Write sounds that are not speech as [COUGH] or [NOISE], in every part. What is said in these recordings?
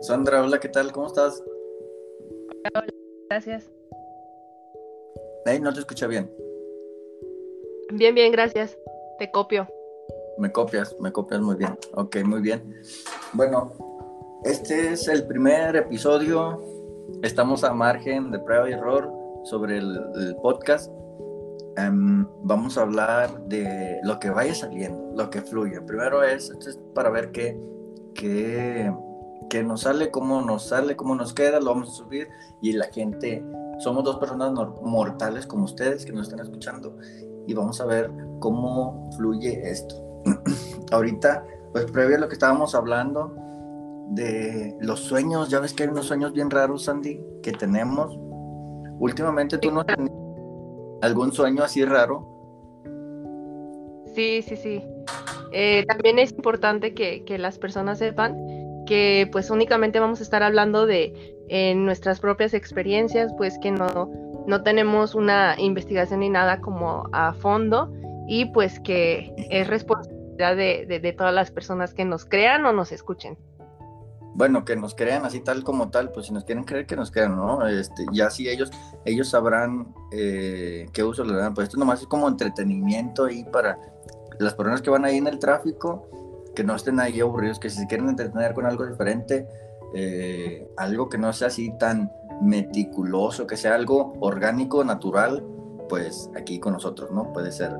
Sandra, hola, ¿qué tal? ¿Cómo estás? Hola, gracias. Hey, no te escucha bien. Bien, bien, gracias. Te copio. Me copias, me copias muy bien. Ok, muy bien. Bueno, este es el primer episodio. Estamos a margen de prueba y error sobre el, podcast. Em, vamos a hablar de lo que vaya saliendo, lo que fluye. Primero es, es para ver qué, qué que nos sale, cómo nos sale, cómo nos queda, lo vamos a subir y la gente, somos dos personas mortales como ustedes que nos están escuchando y vamos a ver cómo fluye esto. [CLEARS THROAT] Ahorita, pues previo a lo que estábamos hablando de los sueños, ya ves que hay unos sueños bien raros, Sandy, que tenemos. Últimamente tú no tenías algún sueño así raro. Sí, sí, sí. Eh, también es importante que, que las personas sepan que pues únicamente vamos a estar hablando de nuestras propias experiencias, pues que no, no tenemos una investigación ni nada como a fondo y pues que es responsabilidad de, todas las personas que nos crean o nos escuchen. Bueno, que nos crean así tal como tal, pues si nos quieren creer que nos crean, ¿no? Este, ya sí ellos, ellos sabrán eh, qué uso le dan, pues esto nomás es como entretenimiento ahí para las personas que van ahí en el tráfico, que no estén ahí aburridos, que si se quieren entretener con algo diferente, eh, algo que no sea así tan meticuloso, que sea algo orgánico, natural, pues aquí con nosotros, ¿no? Puede ser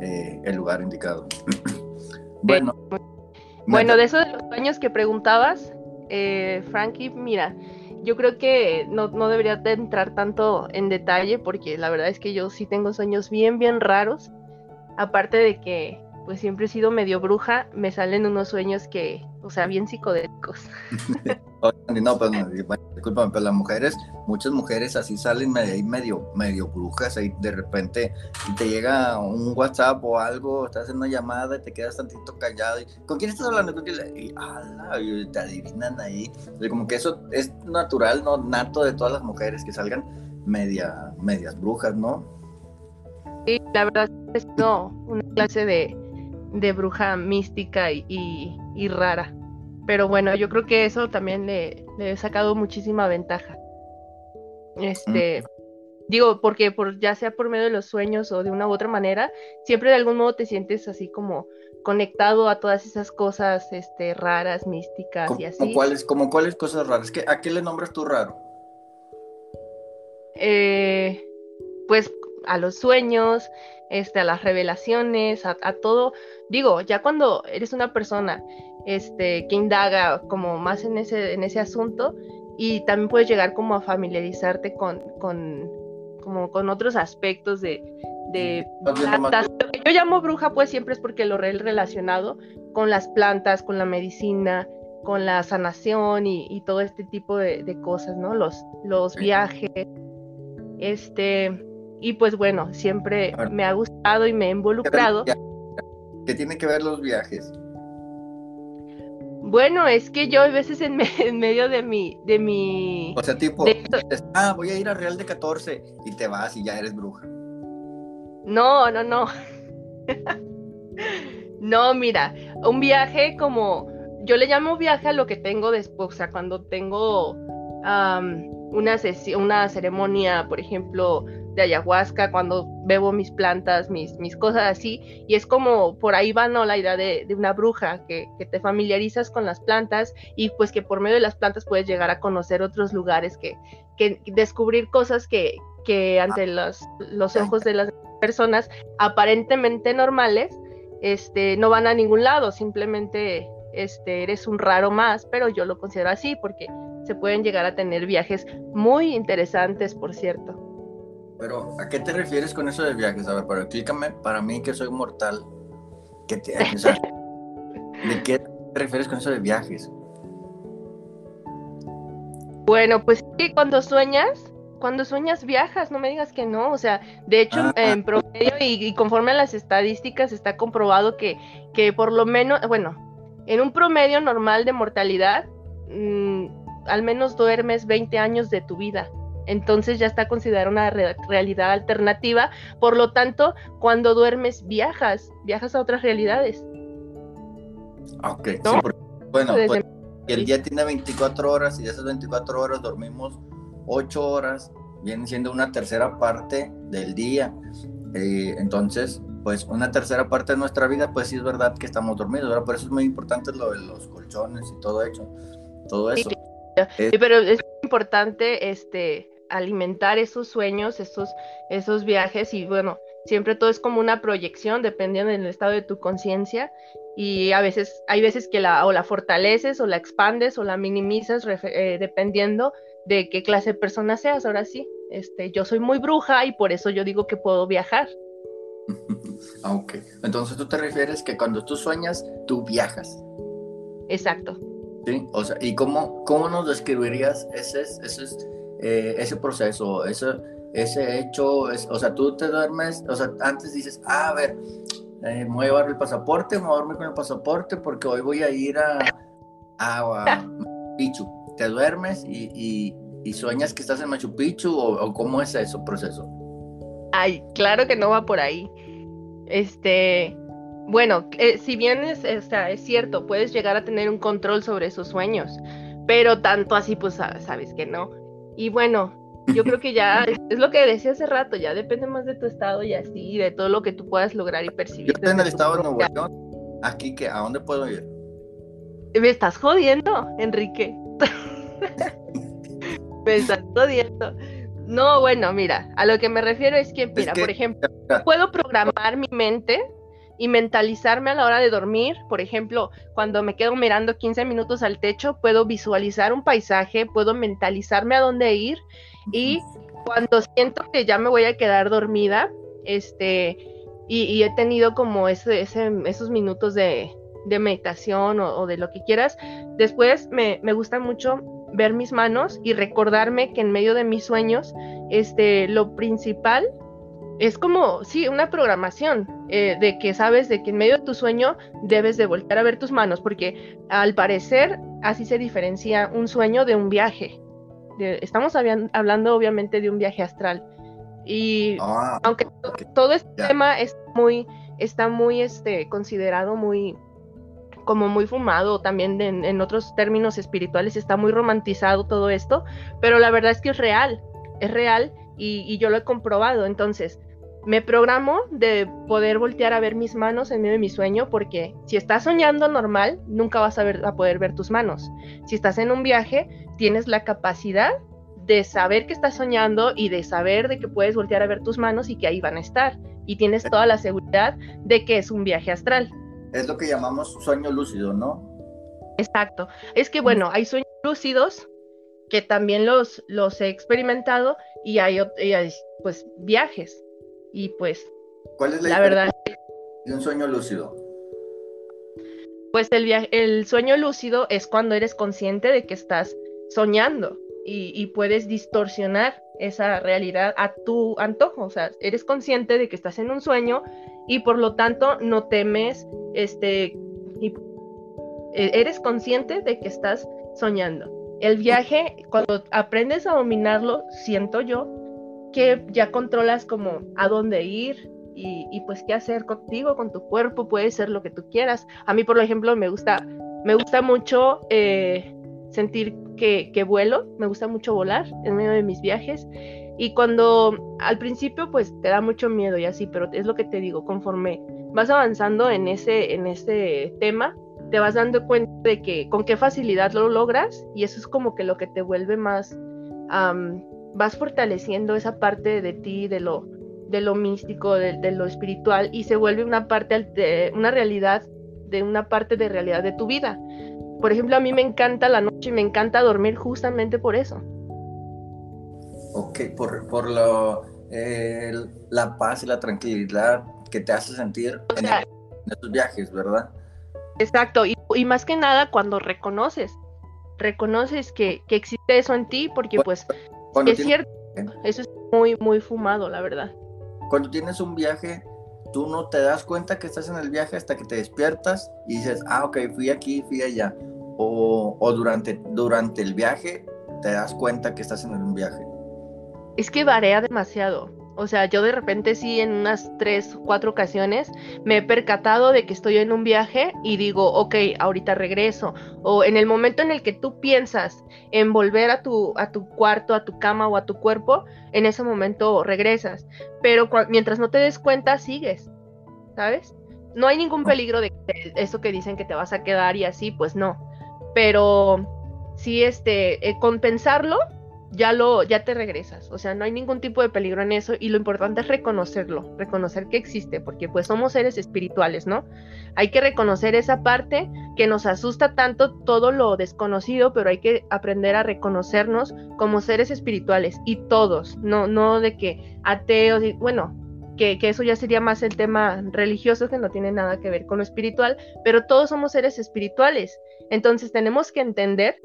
eh, el lugar indicado. [CLEARS THROAT] bueno. Bueno, de esos de los sueños que preguntabas, eh, Frankie, mira, yo creo que no, no debería entrar tanto en detalle porque la verdad es que yo sí tengo sueños bien, bien raros. Aparte de que pues siempre he sido medio bruja, me salen unos sueños que, o sea, bien psicodélicos. [LAUGHS] no, pues discúlpame, pero las mujeres, muchas mujeres así salen medio, medio, brujas, ahí de repente te llega un WhatsApp o algo, estás en una llamada y te quedas tantito callado y ¿con quién estás hablando? Y, y te adivinan ahí. como que eso es natural, no nato de todas las mujeres que salgan media, medias brujas, ¿no? Sí, la verdad es no, una clase de, de bruja mística y, rara. Pero bueno, yo creo que eso también le, he sacado muchísima ventaja. Este, digo, porque por, ya sea por medio de los sueños o de una u otra manera, siempre de algún modo te sientes así como conectado a todas esas cosas este, raras, místicas y así. Cuáles, como cuáles cosas raras? ¿Qué, ¿A qué le nombras tú raro? Eh, pues a los sueños, este, a las revelaciones, a, todo. Digo, ya cuando eres una persona este, que indaga como más en ese, en ese asunto y también puedes llegar como a familiarizarte con, con, como con otros aspectos de, de plantas. Lo que yo llamo bruja pues siempre es porque lo he relacionado con las plantas, con la medicina, con la sanación y, todo este tipo de, de, cosas, ¿no? Los, los viajes, este, y pues bueno, siempre me ha gustado y me he involucrado. ¿Qué tiene que ver los viajes? Bueno, es que yo a veces en, medio de mi, de mi... O sea, tipo, ah, voy a ir a Real de 14 y te vas y ya eres bruja. No, no, no. [LAUGHS] no, mira, un viaje como, yo le llamo viaje a lo que tengo después, o sea, cuando tengo una, sesión, una ceremonia, por ejemplo, de ayahuasca, cuando bebo mis plantas, mis, mis cosas así, y es como por ahí va ¿no? la idea de, una bruja, que, te familiarizas con las plantas y pues que por medio de las plantas puedes llegar a conocer otros lugares, que, que descubrir cosas que, que ante los, los ojos de las personas aparentemente normales, este, no van a ningún lado, simplemente este, eres un raro más, pero yo lo considero así porque se pueden llegar a tener viajes muy interesantes, por cierto. Pero, ¿a qué te refieres con eso de viajes? A ver, pero explícame, para mí que soy mortal, ¿qué te, [LAUGHS] ¿de qué te refieres con eso de viajes? Bueno, pues sí, cuando sueñas, cuando sueñas viajas, no me digas que no, o sea, de hecho, ah. en promedio y, conforme a las estadísticas está comprobado que, que por lo menos, bueno, en un promedio normal de mortalidad, mm, al menos duermes 20 años de tu vida entonces ya está considerada una realidad alternativa. Por lo tanto, cuando duermes, viajas, viajas a otras realidades. Ok, bueno, pues, el día tiene 24 horas y de esas 24 horas dormimos 8 horas, viene siendo una tercera parte del día. Eh, entonces, pues una tercera parte de nuestra vida, pues sí es verdad que estamos dormidos, ¿verdad? Por eso es muy importante lo de los colchones y todo eso, todo eso. Sí, pero es importante este alimentar esos sueños, esos, esos viajes y bueno, siempre todo es como una proyección dependiendo del estado de tu conciencia y a veces hay veces que la o la fortaleces o la expandes o la minimizas eh, dependiendo de qué clase de persona seas. Ahora sí, este, yo soy muy bruja y por eso yo digo que puedo viajar. [LAUGHS] Ah, ok, entonces tú te refieres que cuando tú sueñas, tú viajas. Exacto. Sí, o sea, ¿y cómo, cómo nos describirías ese, ese, eh, ese proceso, ese, ese hecho? o sea, tú te duermes, o sea, antes dices, ah, a ver, eh, me voy a llevar el pasaporte, me voy a dormir con el pasaporte porque hoy voy a ir a, a, [LAUGHS] Machu Picchu. ¿Te duermes y, y, sueñas que estás en Machu Picchu o, cómo es ese proceso? Ay, claro que no va por ahí. Este, bueno, eh, si bien es, es cierto, puedes llegar a tener un control sobre esos sueños, pero tanto así, pues sabes que no. Y bueno, yo creo que ya es, lo que decía hace rato, ya depende más de tu estado y así, de todo lo que tú puedas lograr y percibir. Yo estoy en el estado de Nuevo León, aquí, que, ¿a dónde puedo ir? Me estás jodiendo, Enrique. [LAUGHS] me estás jodiendo. No, bueno, mira, a lo que me refiero es que, mira, por ejemplo, puedo programar mi mente y mentalizarme a la hora de dormir. Por ejemplo, cuando me quedo mirando 15 minutos al techo, puedo visualizar un paisaje, puedo mentalizarme a dónde ir y cuando siento que ya me voy a quedar dormida, este, y, he tenido como ese, esos minutos de, meditación o, de lo que quieras, después me, me gusta mucho ver mis manos y recordarme que en medio de mis sueños, este, lo principal es como, sí, una programación eh, de que sabes de que en medio de tu sueño debes de volver a ver tus manos, porque al parecer así se diferencia un sueño de un viaje. estamos hablando obviamente de un viaje astral. Y ah, aunque todo este tema es muy, está muy este, considerado muy como muy fumado, también en otros términos espirituales está muy romantizado todo esto, pero la verdad es que es real, es real y, yo lo he comprobado. Entonces, me programo de poder voltear a ver mis manos en medio de mi sueño, porque si estás soñando normal, nunca vas a, ver, a poder ver tus manos. Si estás en un viaje, tienes la capacidad de saber que estás soñando y de saber de que puedes voltear a ver tus manos y que ahí van a estar. Y tienes toda la seguridad de que es un viaje astral. Es lo que llamamos sueño lúcido, ¿no? Exacto. Es que bueno, hay sueños lúcidos que también los, los he experimentado y hay, pues viajes y pues ¿Cuál es la, verdad de un sueño lúcido? Pues el, el sueño lúcido es cuando eres consciente de que estás soñando y, y, puedes distorsionar esa realidad a tu antojo, o sea, eres consciente de que estás en un sueño y por lo tanto no temes, este, y, e, eres consciente de que estás soñando. El viaje, cuando aprendes a dominarlo, siento yo que ya controlas como a dónde ir y, pues qué hacer contigo, con tu cuerpo, puede ser lo que tú quieras. A mí, por ejemplo, me gusta, me gusta mucho eh, sentir que, que vuelo, me gusta mucho volar en medio de mis viajes. Y cuando al principio pues te da mucho miedo y así, pero es lo que te digo, conforme vas avanzando en ese, en ese tema, te vas dando cuenta de que con qué facilidad lo logras y eso es como que lo que te vuelve más, vas fortaleciendo esa parte de ti, de lo, de lo místico, de, lo espiritual y se vuelve una parte de una realidad, de una parte de realidad de tu vida. Por ejemplo, a mí me encanta la noche y me encanta dormir justamente por eso. Ok, por, por lo, la paz y la tranquilidad que te hace sentir en, en estos viajes, ¿verdad? Exacto, y, más que nada cuando reconoces, reconoces que, existe eso en ti, porque pues es cierto, eso es muy, muy fumado, la verdad. Cuando tienes un viaje, tú no te das cuenta que estás en el viaje hasta que te despiertas y dices, ah, ok, fui aquí, fui allá. O, o durante, durante el viaje te das cuenta que estás en un viaje. Es que varía demasiado. O sea, yo de repente sí en unas tres, cuatro ocasiones me he percatado de que estoy en un viaje y digo, ok, ahorita regreso. O en el momento en el que tú piensas en volver a tu, a tu cuarto, a tu cama o a tu cuerpo, en ese momento regresas. Pero mientras no te des cuenta, sigues, ¿sabes? No hay ningún peligro de eso que dicen que te vas a quedar y así, pues no. Pero sí, este, eh, compensarlo ya lo, ya te regresas. O sea, no hay ningún tipo de peligro en eso y lo importante es reconocerlo, reconocer que existe, porque pues somos seres espirituales, ¿no? Hay que reconocer esa parte que nos asusta tanto todo lo desconocido, pero hay que aprender a reconocernos como seres espirituales y todos, no, no de que ateos y bueno. Que, que eso ya sería más el tema religioso que no tiene nada que ver con lo espiritual, pero todos somos seres espirituales. Entonces tenemos que entender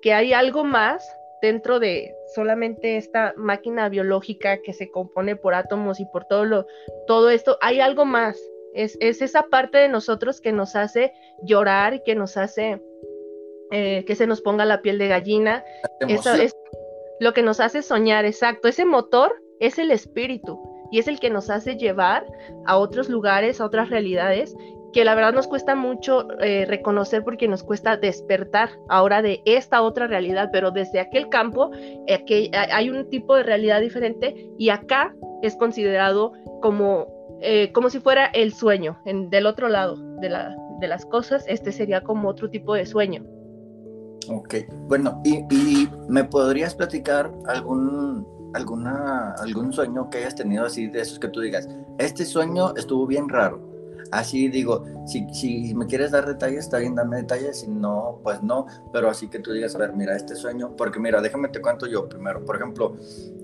que hay algo más dentro de solamente esta máquina biológica que se compone por átomos y por todo lo, todo esto, hay algo más. Es, esa parte de nosotros que nos hace llorar, que nos hace eh, que se nos ponga la piel de gallina. Eso es lo que nos hace soñar, exacto. Ese motor es el espíritu y es el que nos hace llevar a otros lugares, a otras realidades que la verdad nos cuesta mucho eh, reconocer porque nos cuesta despertar ahora de esta otra realidad, pero desde aquel campo eh, hay un tipo de realidad diferente y acá es considerado como, eh, como si fuera el sueño, en, del otro lado de, la, de las cosas, este sería como otro tipo de sueño. Ok, bueno, y, y me podrías platicar algún, alguna, algún sueño que hayas tenido así de esos que tú digas, este sueño estuvo bien raro Así digo, si, si me quieres dar detalles, está bien, dame detalles, si no, pues no, pero así que tú digas, a ver, mira, este sueño, porque mira, déjame te cuento yo primero. Por ejemplo,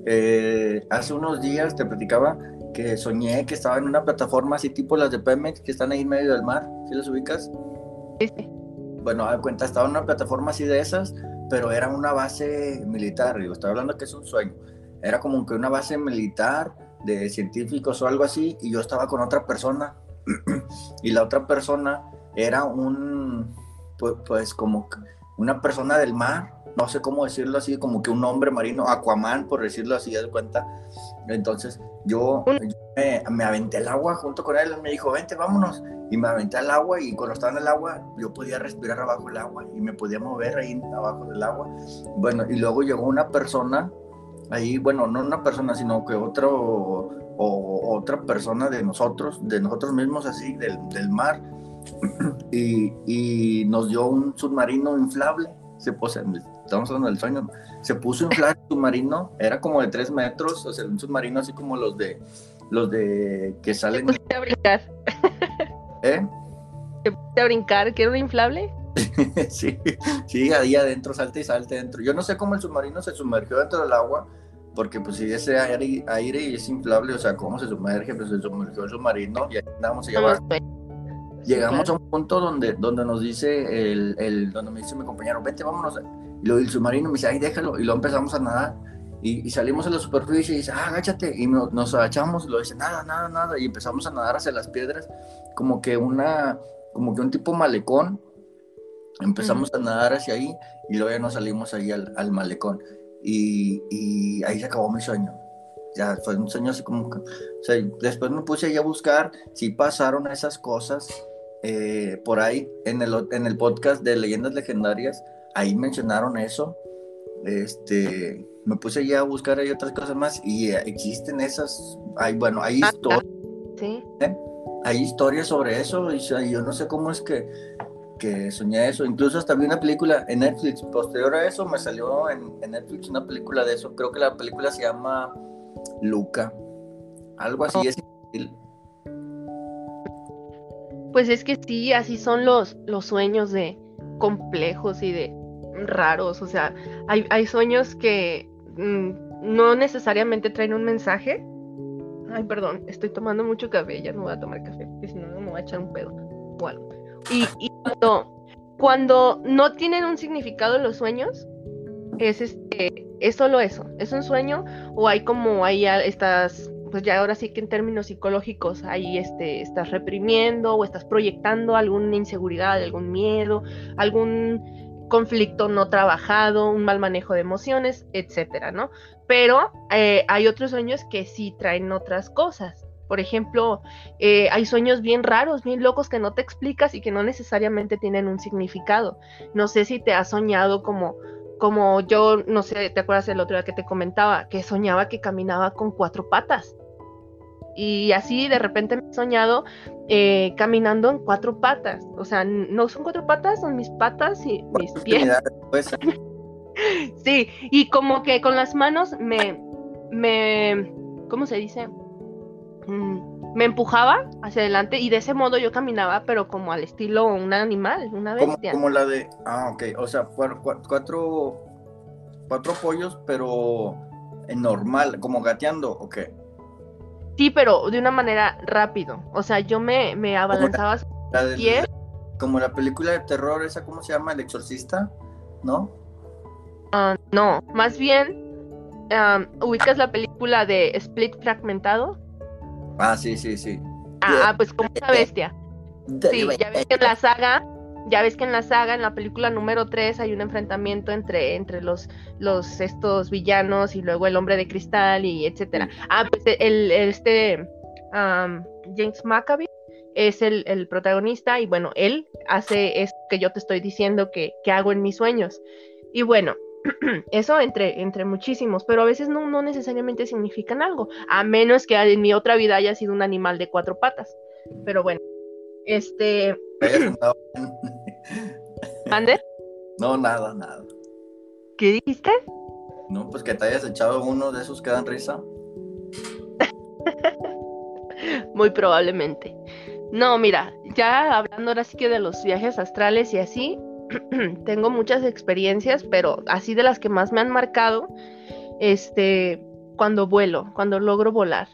eh, hace unos días te platicaba que soñé que estaba en una plataforma así tipo las de Pemex, que están ahí en medio del mar, ¿sí las ubicas? Sí. Bueno, a cuenta, estaba en una plataforma así de esas, pero era una base militar, digo, estoy hablando que es un sueño. Era como que una base militar de científicos o algo así, y yo estaba con otra persona y la otra persona era un, pues, pues, como una persona del mar, no sé cómo decirlo así, como que un hombre marino, Aquaman, por decirlo así, de cuenta. Entonces yo, me, aventé al agua junto con él me dijo, vente, vámonos. Y me aventé al agua y cuando estaba en el agua yo podía respirar abajo del agua y me podía mover ahí abajo del agua. Bueno, y luego llegó una persona, ahí, bueno, no una persona, sino que otro o otra persona de nosotros, de nosotros mismos así, del, del mar, [CLEARS THROAT] y, y, nos dio un submarino inflable, se puso, estamos hablando del sueño, se puso inflable el [LAUGHS] submarino, era como de tres metros, o sea, un submarino así como los de, los de que salen... ¿Te a brincar? [LAUGHS] ¿Eh? ¿Te a brincar? ¿Que era un inflable? [LAUGHS] sí, sí, ahí adentro, salte y salte dentro. Yo no sé cómo el submarino se sumergió dentro del agua, porque pues si ese aire, aire es inflable, o sea, ¿cómo se sumerge? Pues se sumergió el submarino y ahí andamos allá abajo. Llegamos a un punto donde, donde nos dice el, el, donde me dice mi compañero, vete, vámonos. Y lo, el submarino me dice, ay, déjalo. Y lo empezamos a nadar. Y, salimos a la superficie y dice, ah, agáchate. Y nos agachamos y lo dice, nada, nada, nada. Y empezamos a nadar hacia las piedras, como que una, como que un tipo malecón. Empezamos a nadar hacia ahí y luego ya nos salimos ahí al, al malecón y, ahí se acabó mi sueño. Ya fue un sueño así como que, o sea, después me puse ahí a buscar si pasaron esas cosas eh, por ahí en el, en el podcast de Leyendas Legendarias, ahí mencionaron eso. Este, me puse ya a buscar ahí otras cosas más y eh, existen esas, hay, bueno, hay ah, historias. Sí. ¿eh? Hay historias sobre eso y yo no sé cómo es que que soñé eso. Incluso hasta vi una película en Netflix. Posterior a eso me salió en, Netflix una película de eso. Creo que la película se llama Luca. Algo así es. Pues es que sí, así son los, los sueños de complejos y de raros. O sea, hay, hay sueños que mm, no necesariamente traen un mensaje. Ay, perdón, estoy tomando mucho café, ya no voy a tomar café, porque si no me voy a echar un pedo. Bueno, y, cuando, no tienen un significado los sueños, es este, es solo eso, es un sueño, o hay como ahí estas, pues ya ahora sí que en términos psicológicos, ahí este, estás reprimiendo o estás proyectando alguna inseguridad, algún miedo, algún conflicto no trabajado, un mal manejo de emociones, etcétera, ¿no? Pero eh, hay otros sueños que sí traen otras cosas. Por ejemplo, eh, hay sueños bien raros, bien locos que no te explicas y que no necesariamente tienen un significado. No sé si te has soñado como, como yo, no sé, ¿te acuerdas el otro día que te comentaba? Que soñaba que caminaba con cuatro patas. Y así de repente me he soñado eh, caminando en cuatro patas. O sea, no son cuatro patas, son mis patas y mis pies. [LAUGHS] sí, y como que con las manos me, me, ¿cómo se dice? Mm, me empujaba hacia adelante y de ese modo yo caminaba, pero como al estilo un animal, una bestia. Como, la de, ah, ok, o sea, cuatro, cuatro pollos, pero en normal, como gateando, ok. Sí, pero de una manera rápido. O sea, yo me, me abalanzaba la, Como la película de terror, esa, ¿cómo se llama? El exorcista, ¿no? Ah, no, más bien, ¿ubicas la película de Split Fragmentado? Ah, sí, sí, sí. Ah, pues como esa bestia. Sí, ya ves que en la saga, ya ves que en la saga, en la película número 3, hay un enfrentamiento entre, entre los, los estos villanos y luego el hombre de cristal y etcétera. Ah, pues el, este James McAvey es el, el, protagonista y bueno, él hace esto que yo te estoy diciendo que, que hago en mis sueños. Y bueno, [CLEARS THROAT] eso entre, entre muchísimos, pero a veces no, no necesariamente significan algo, a menos que en mi otra vida haya sido un animal de cuatro patas. Pero bueno, este... [CLEARS THROAT] ¿Mande? No, nada, nada. ¿Qué dijiste? No, pues que te hayas echado uno de esos que dan risa. [LAUGHS] Muy probablemente. No, mira, ya hablando ahora sí que de los viajes astrales y así, [CLEARS THROAT] tengo muchas experiencias, pero así de las que más me han marcado, este, cuando vuelo, cuando logro volar.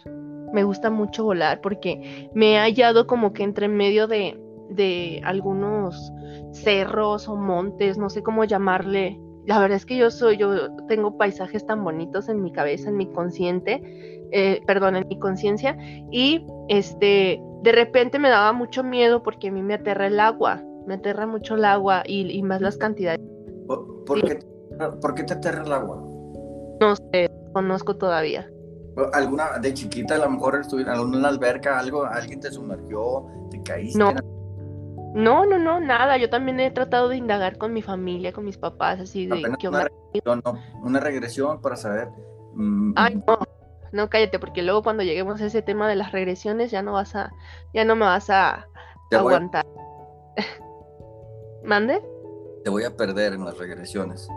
Me gusta mucho volar porque me he hallado como que entre medio de, de algunos cerros o montes, no sé cómo llamarle. La verdad es que yo soy, yo tengo paisajes tan bonitos en mi cabeza, en mi consciente, eh, perdón, en mi conciencia, y este, de repente me daba mucho miedo porque a mí me aterra el agua me aterra mucho el agua y, más las cantidades. ¿Por, qué, te aterra el agua? No sé, conozco todavía. ¿Alguna de chiquita a lo mejor estuviste en alguna alberca, algo, alguien te sumergió, te caíste? No. No, no, no, nada. Yo también he tratado de indagar con mi familia, con mis papás, así de qué una, regresión, una regresión para saber. Mm, Ay, no, no cállate, porque luego cuando lleguemos a ese tema de las regresiones ya no vas a, ya no me vas a aguantar. ¿Mande? Te voy a perder en las regresiones.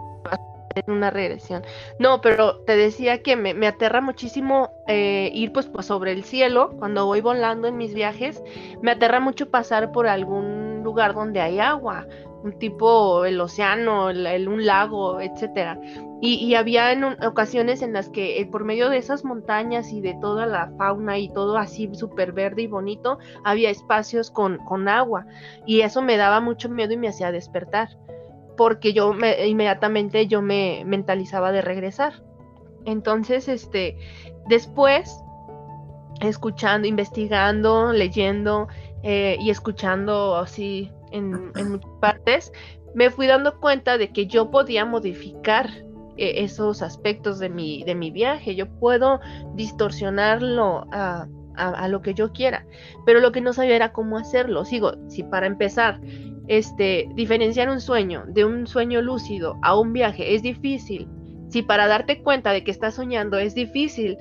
En una regresión. No, pero te decía que me, aterra muchísimo eh, ir pues, pues sobre el cielo cuando voy volando en mis viajes. Me aterra mucho pasar por algún lugar donde hay agua, un tipo el océano, el, un lago, etcétera. Y, había en ocasiones en las que eh, por medio de esas montañas y de toda la fauna y todo así súper verde y bonito, había espacios con, con, agua. Y eso me daba mucho miedo y me hacía despertar, porque yo me, inmediatamente yo me mentalizaba de regresar. Entonces, este, después, escuchando, investigando, leyendo eh, y escuchando así en, en muchas partes, me fui dando cuenta de que yo podía modificar e-, esos aspectos de mi, de mi viaje. Yo puedo distorsionarlo a, a, lo que yo quiera, pero lo que no sabía era cómo hacerlo. Sigo, si para empezar, este, diferenciar un sueño de un sueño lúcido a un viaje es difícil, si para darte cuenta de que estás soñando es difícil,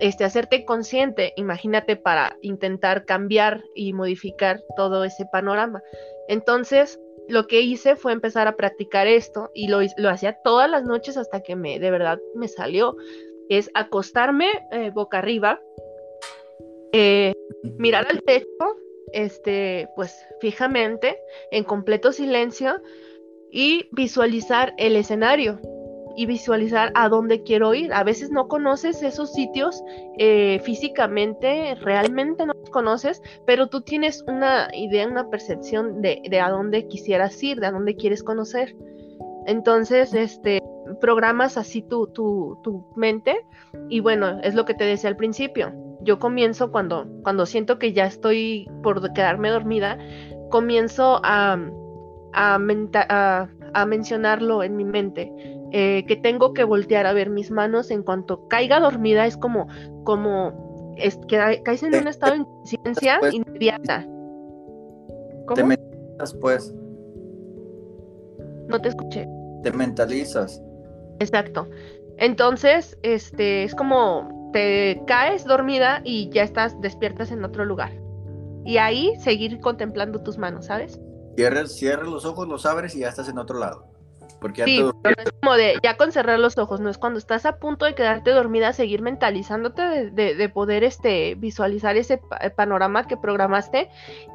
este, hacerte consciente, imagínate para intentar cambiar y modificar todo ese panorama. Entonces, lo que hice fue empezar a practicar esto y lo, lo hacía todas las noches hasta que me, de verdad me salió. Es acostarme eh, boca arriba, eh, mirar al techo, este, pues fijamente, en completo silencio y visualizar el escenario y visualizar a dónde quiero ir. A veces no conoces esos sitios eh, físicamente, realmente no los conoces, pero tú tienes una idea, una percepción de, a dónde quisieras ir, de a dónde quieres conocer. Entonces, este, programas así tu, tu, tu mente y bueno, es lo que te decía al principio. Yo comienzo cuando, cuando siento que ya estoy por quedarme dormida, comienzo a, a a, mencionarlo en mi mente, eh, que tengo que voltear a ver mis manos en cuanto caiga dormida, es como, como, es, que caes en un estado de inconsciencia inmediata. ¿Cómo? Te mentalizas, pues. No te escuché. Te mentalizas. Exacto. Entonces, este, es como te caes dormida y ya estás, despiertas en otro lugar. Y ahí seguir contemplando tus manos, ¿sabes? Cierres los ojos, los abres y ya estás en otro lado. Porque sí, pero es como de ya con cerrar los ojos, no es cuando estás a punto de quedarte dormida, seguir mentalizándote de, poder este, visualizar ese panorama que programaste,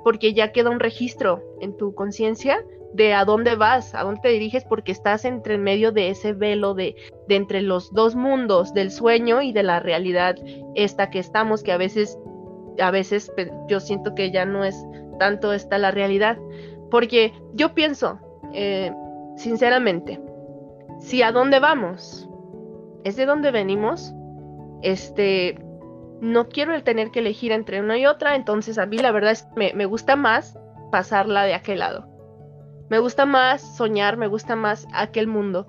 porque ya queda un registro en tu conciencia de a dónde vas, a dónde te diriges, porque estás entre medio de ese velo de, de entre los dos mundos, del sueño y de la realidad esta que estamos, que a veces, a veces yo siento que ya no es tanto esta la realidad, porque yo pienso, eh, sinceramente, si a dónde vamos es de dónde venimos, este, no quiero el tener que elegir entre una y otra, entonces a mí la verdad es que me, me gusta más pasarla de aquel lado. Me gusta más soñar, me gusta más aquel mundo.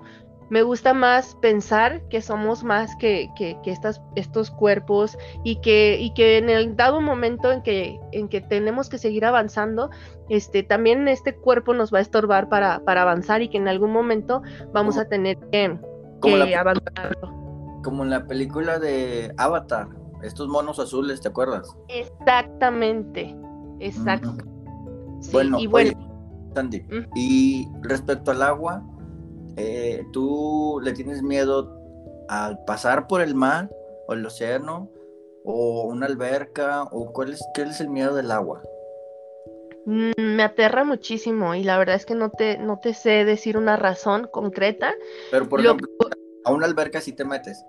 Me gusta más pensar que somos más que, que, estas, estos cuerpos y que, y que en el dado momento en que, en que tenemos que seguir avanzando, este, también este cuerpo nos va a estorbar para, para avanzar y que en algún momento vamos a tener que, que abandonarlo. Como en la película de Avatar, estos monos azules, ¿te acuerdas? Exactamente, exacto. bueno, y bueno. Sandy. Y respecto al agua, eh, ¿tú le tienes miedo al pasar por el mar o el océano o una alberca o cuál es, qué es el miedo del agua? Mm, me aterra muchísimo y la verdad es que no te, no te sé decir una razón concreta. Pero por ejemplo, a una alberca sí te metes.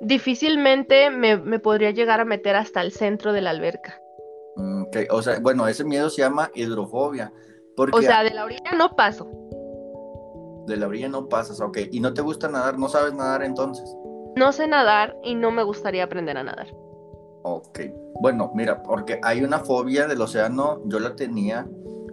Difícilmente me, me podría llegar a meter hasta el centro de la alberca. Mm, o sea, bueno, ese miedo se llama hidrofobia o sea, de la orilla no paso. De la orilla no pasas, ok. ¿Y no te gusta nadar? ¿No sabes nadar entonces? No sé nadar y no me gustaría aprender a nadar. Ok. Bueno, mira, porque hay una fobia del océano, yo la tenía,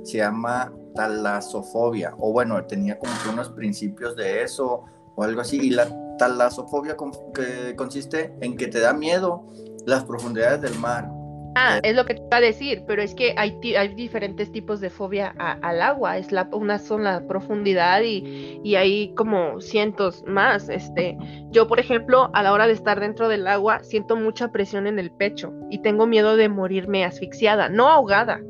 se llama talasofobia, o bueno, tenía como que unos principios de eso o algo así, y la talasofobia que consiste en que te da miedo las profundidades del mar, Ah, es lo que te iba a decir, pero es que hay, hay diferentes tipos de fobia al agua. Es la, una son la profundidad y, y, hay como cientos más. Este, yo, por ejemplo, a la hora de estar dentro del agua, siento mucha presión en el pecho y tengo miedo de morirme asfixiada, no ahogada.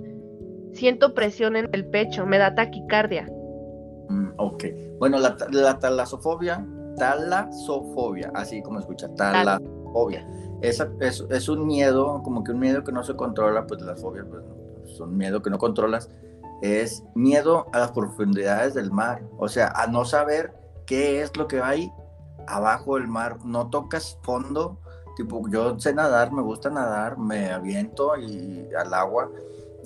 Siento presión en el pecho, me da taquicardia. Mm, ok. Bueno, la, la talasofobia, talasofobia, así como escucha, talasofobia es, un miedo, como que un miedo que no se controla, pues las fobias pues, son miedo que no controlas, es miedo a las profundidades del mar, o sea, a no saber qué es lo que hay abajo del mar, no tocas fondo, tipo, yo sé nadar, me gusta nadar, me aviento y al agua,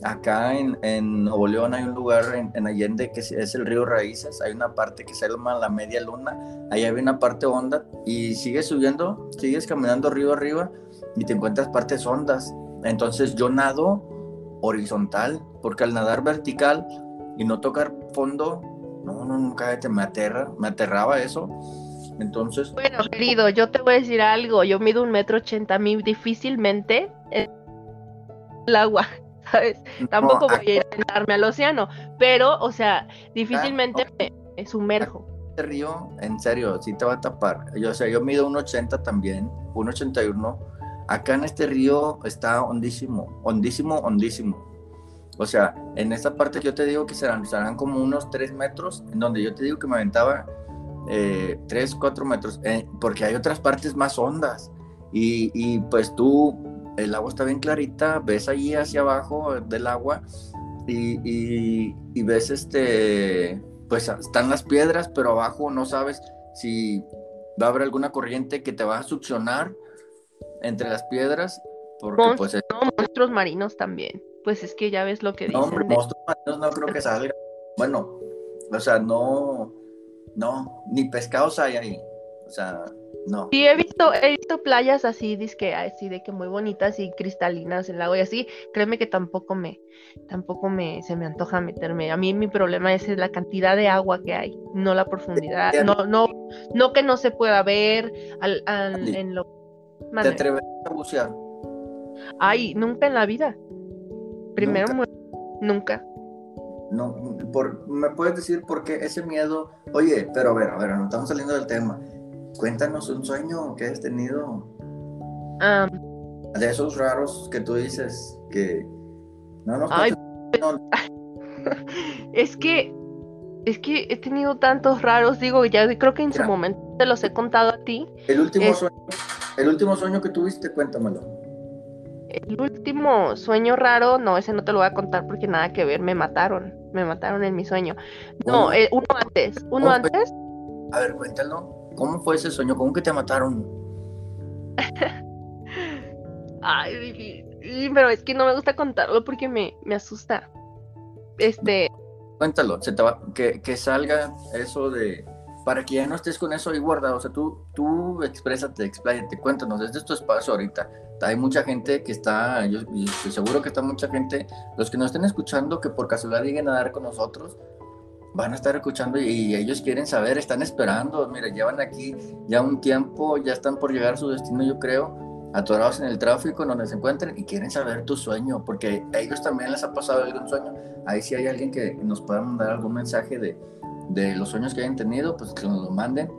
acá en, en, Nuevo León hay un lugar en, Allende que es, el río Raíces, hay una parte que se llama la media luna, ahí hay una parte honda y sigues subiendo, sigues caminando río arriba y te encuentras partes hondas. Entonces yo nado horizontal, porque al nadar vertical y no tocar fondo, no, no, nunca me aterra, me aterraba eso. Entonces. Bueno, querido, yo te voy a decir algo. Yo mido un metro ochenta mil difícilmente el agua. ¿Sabes? Tampoco voy a ir a al océano, pero, o sea, difícilmente me, sumerjo. Este río, en serio, sí te va a tapar. Yo, o sea, yo mido un 80 también, un 81. Acá en este río está hondísimo, hondísimo, hondísimo. O sea, en esta parte yo te digo que serán, serán como unos 3 metros, en donde yo te digo que me aventaba eh, 3, 4 metros, eh, porque hay otras partes más hondas. Y, y, pues tú el agua está bien clarita, ves allí hacia abajo del agua y, ves este, pues están las piedras, pero abajo no sabes si va a haber alguna corriente que te va a succionar entre las piedras. Porque, pues, no, monstruos marinos también. Pues es que ya ves lo que dicen. No, monstruos marinos no creo que salga. Bueno, o sea, no, no, ni pescados hay ahí. O sea, No. Sí, he visto, he visto playas así, disque, así de que muy bonitas y cristalinas el lago y así. Créeme que tampoco me, tampoco me, se me antoja meterme. A mí mi problema es la cantidad de agua que hay, no la profundidad, no, no, no que no se pueda ver al, al- en lo. ¿Te Mande. atreves a bucear? Ay, nunca en la vida. Primero. Nunca. No, por, ¿me puedes decir por qué ese miedo? Oye, pero a ver, a ver, no estamos saliendo del tema. Cuéntanos un sueño que has tenido de esos raros que tú dices que no nos Ay. no, [LAUGHS] es que, es que he tenido tantos raros, digo, ya creo que en su momento te los he contado a ti. el último sueño, el último sueño que tuviste, cuéntamelo. El último sueño raro, no, ese no te lo voy a contar porque nada que ver, me mataron, me mataron en mi sueño. No, eh, uno antes, uno antes, A ver, cuéntalo. ¿Cómo fue ese sueño? ¿Cómo que te mataron? [LAUGHS] ay, pero es que no me gusta contarlo porque me, me asusta. Este, Cuéntalo, se te va- que, que salga eso de... Para que ya no estés con eso ahí guardado. O sea, tú, tú exprésate, expláyate, cuéntanos. Este es tu espacio ahorita. Hay mucha gente que está, yo, y estoy seguro que está mucha gente, los que nos estén escuchando, que por casualidad lleguen a dar con nosotros, van a estar escuchando y, ellos quieren saber, están esperando. Mira, llevan aquí ya un tiempo, ya están por llegar a su destino, yo creo, atorados en el tráfico, donde se encuentren y quieren saber tu sueño, porque a ellos también les ha pasado algún sueño. Ahí si hay alguien que nos pueda mandar algún mensaje de, de los sueños que hayan tenido, pues que nos lo manden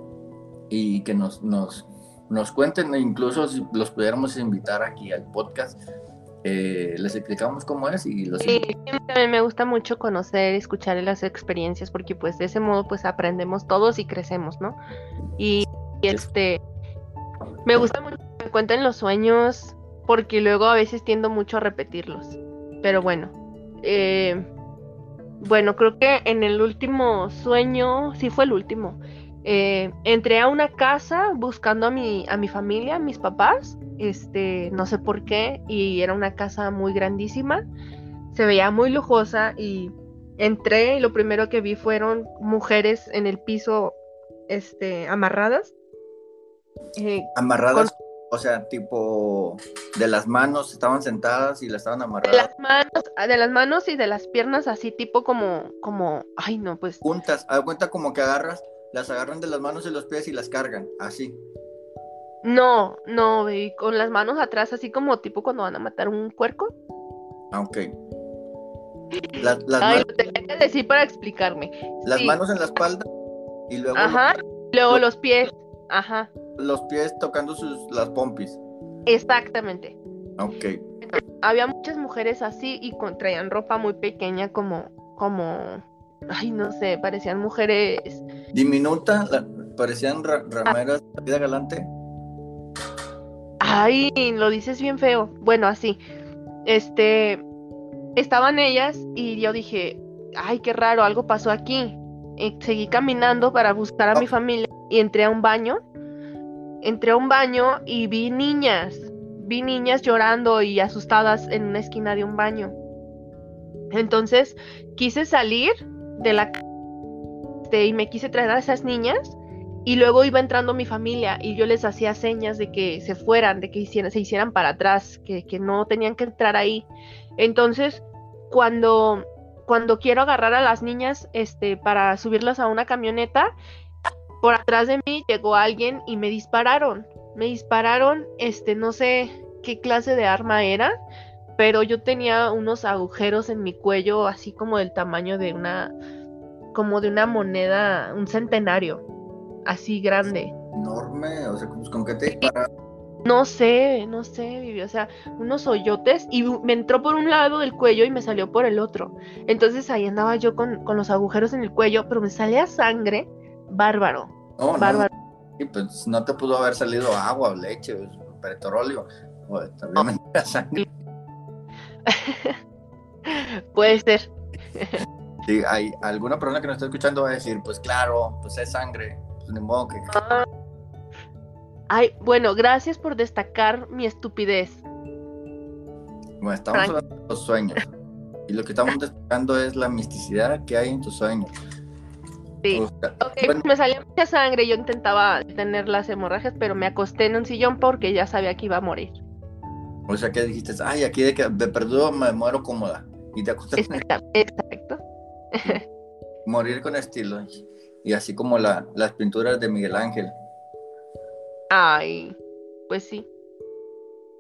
y que nos, nos, nos cuenten, e incluso si los pudiéramos invitar aquí al podcast, eh, les explicamos cómo es y los sí, también me gusta mucho conocer, escuchar las experiencias porque pues de ese modo pues aprendemos todos y crecemos, ¿no? Y, y, este, me gusta mucho que me cuenten los sueños porque luego a veces tiendo mucho a repetirlos. Pero bueno, eh, bueno, creo que en el último sueño, sí fue el último, eh, entré a una casa buscando a mi, a mi familia, a mis papás, este, no sé por qué, y era una casa muy grandísima, se veía muy lujosa y entré y lo primero que vi fueron mujeres en el piso, este, amarradas. Eh, amarradas, o sea, tipo de las manos, estaban sentadas y las estaban de amarradas las manos, de las manos y de las piernas así tipo como, como, ay no, pues juntas. Haz cuenta como que agarras, las agarran de las manos y los pies y las cargan, así. no, no, y con las manos atrás así como tipo cuando van a matar un puerco. Ah, ok. Las, las, Ay, manos, lo tenía que decir para explicarme. las Sí, manos en la espalda y luego Ajá. Luego los pies. Ajá. los, los pies tocando sus, las pompis. Exactamente. Ok. Había muchas mujeres así y con, traían ropa muy pequeña como, como, ay, no sé, parecían mujeres. Diminuta, la- parecían ra- rameras de vida galante. Ay, lo dices bien feo. Bueno, así. Este, estaban ellas y yo dije, ay, qué raro, algo pasó aquí. Y seguí caminando para buscar a mi familia y entré a un baño. Entré a un baño y vi niñas. Vi niñas llorando y asustadas en una esquina de un baño. Entonces quise salir de la ca- este, y me quise traer a esas niñas y luego iba entrando mi familia y yo les hacía señas de que se fueran, de que se hicieran para atrás, que, que no tenían que entrar ahí. Entonces, cuando, cuando quiero agarrar a las niñas este, para subirlas a una camioneta, por atrás de mí llegó alguien y me dispararon. Me dispararon, este, no sé qué clase de arma era, pero yo tenía unos agujeros en mi cuello, así como del tamaño de una, como de una moneda, un centenario, así grande. Enorme, o sea, pues, ¿con qué te dispararon? No sé, no sé, Vivi, o sea, unos hoyotes y me entró por un lado del cuello y me salió por el otro. Entonces ahí andaba yo con, con los agujeros en el cuello, pero me salía sangre, bárbaro, No, no, bárbaro. y pues no te pudo haber salido agua o leche, o petróleo, o obviamente [LAUGHS] la sangre. [LAUGHS] Puede ser. [LAUGHS] Sí, hay alguna persona que nos está escuchando va a decir, pues claro, pues es sangre, pues ni modo que... Ah. Ay, bueno, gracias por destacar mi estupidez. Bueno, estamos Frank. hablando de los sueños. Y lo que estamos destacando es la misticidad que hay en tus sueños. Sí. me salía mucha sangre, yo intentaba tener las hemorragias, pero me acosté en un sillón porque ya sabía que iba a morir. O sea, que dijiste, ay, aquí de que me perdió, me muero cómoda. Y te acostaste. Exacto. [LAUGHS] Morir con estilo. Y así como la, las pinturas de Miguel Ángel. Ay, pues sí.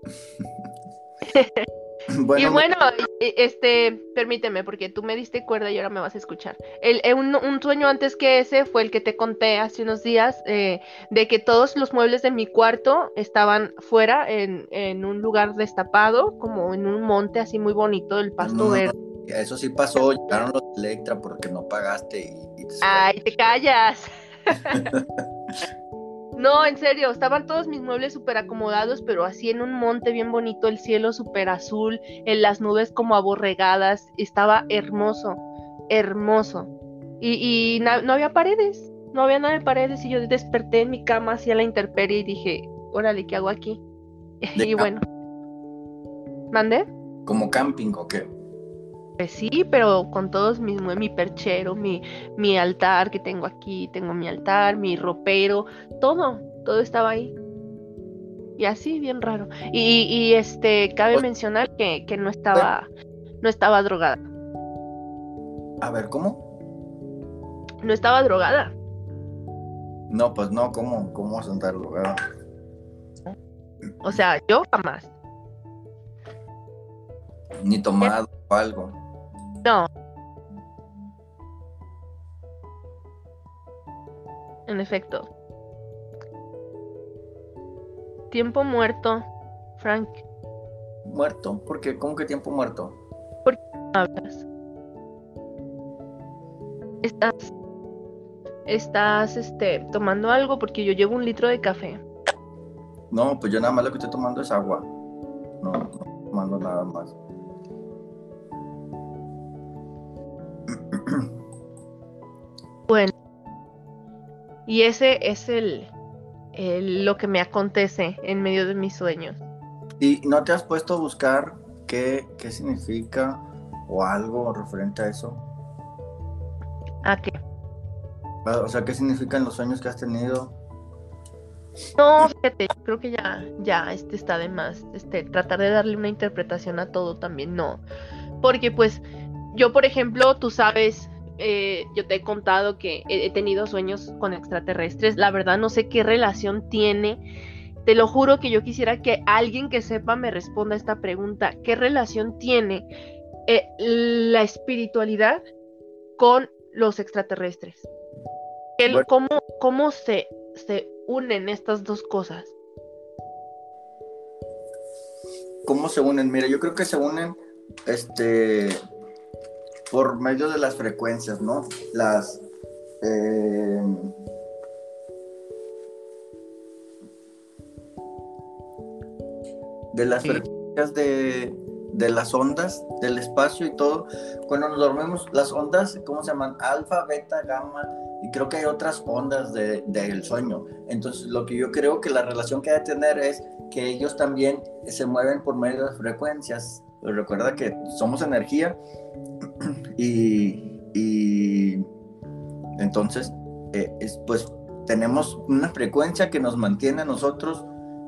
[LAUGHS] y bueno, este, permíteme, porque tú me diste cuerda y ahora me vas a escuchar. El, eh, un, sueño antes que ese fue el que te conté hace unos días, eh, de que todos los muebles de mi cuarto estaban fuera, en, en, un lugar destapado, como en un monte así muy bonito, del pasto verde. Eso sí pasó, llegaron los Electra porque no pagaste y, Ay, te callas. [LAUGHS] No, en serio, estaban todos mis muebles súper acomodados, pero así en un monte bien bonito, el cielo súper azul, en las nubes como aborregadas, estaba hermoso, hermoso. Y, no había paredes, no había nada de paredes, y yo desperté en mi cama hacia la intemperie y dije, órale, ¿qué hago aquí? [LAUGHS] y bueno. ¿Mandé? ¿Como camping o qué? Pues sí, pero con todos mis, mi perchero, mi, mi altar que tengo aquí, tengo mi altar, mi ropero, todo, todo estaba ahí. Y así, bien raro. Y, y este, cabe mencionar que, que no estaba, no estaba drogada. A ver, ¿cómo? No estaba drogada. No, pues no, ¿cómo, cómo vas a andar drogada? O sea, yo jamás. Ni tomado o algo. No. En efecto. Tiempo muerto, Frank. ¿Muerto? ¿Por qué? ¿Cómo que tiempo muerto? ¿Por qué hablas? Estás. Estás este, tomando algo porque yo llevo un litro de café. No, pues yo nada más lo que estoy tomando es agua. No, no tomando nada más. Bueno, y ese es el, lo que me acontece en medio de mis sueños. ¿Y no te has puesto a buscar qué, qué significa o algo referente a eso? ¿A qué? O sea, ¿qué significan los sueños que has tenido? No, fíjate, creo que ya, ya, este está de más. Este, tratar de darle una interpretación a todo también, no. Porque pues, yo, por ejemplo, tú sabes eh, yo te he contado que he, tenido sueños con extraterrestres. La verdad no sé qué relación tiene. Te lo juro que yo quisiera que alguien que sepa me responda esta pregunta. ¿Qué relación tiene eh, la espiritualidad con los extraterrestres? ¿Cómo, cómo se, se unen estas dos cosas? ¿Cómo se unen? Mira, yo creo que se unen este por medio de las frecuencias, ¿no? Las... Eh, de las frecuencias de, las ondas del espacio y todo. Cuando nos dormimos, las ondas, ¿cómo se llaman? Alfa, beta, gamma, y creo que hay otras ondas del sueño. Entonces, lo que yo creo que la relación que hay que tener es que ellos también se mueven por medio de las frecuencias. Recuerda que somos energía y, entonces, eh, pues tenemos una frecuencia que nos mantiene a nosotros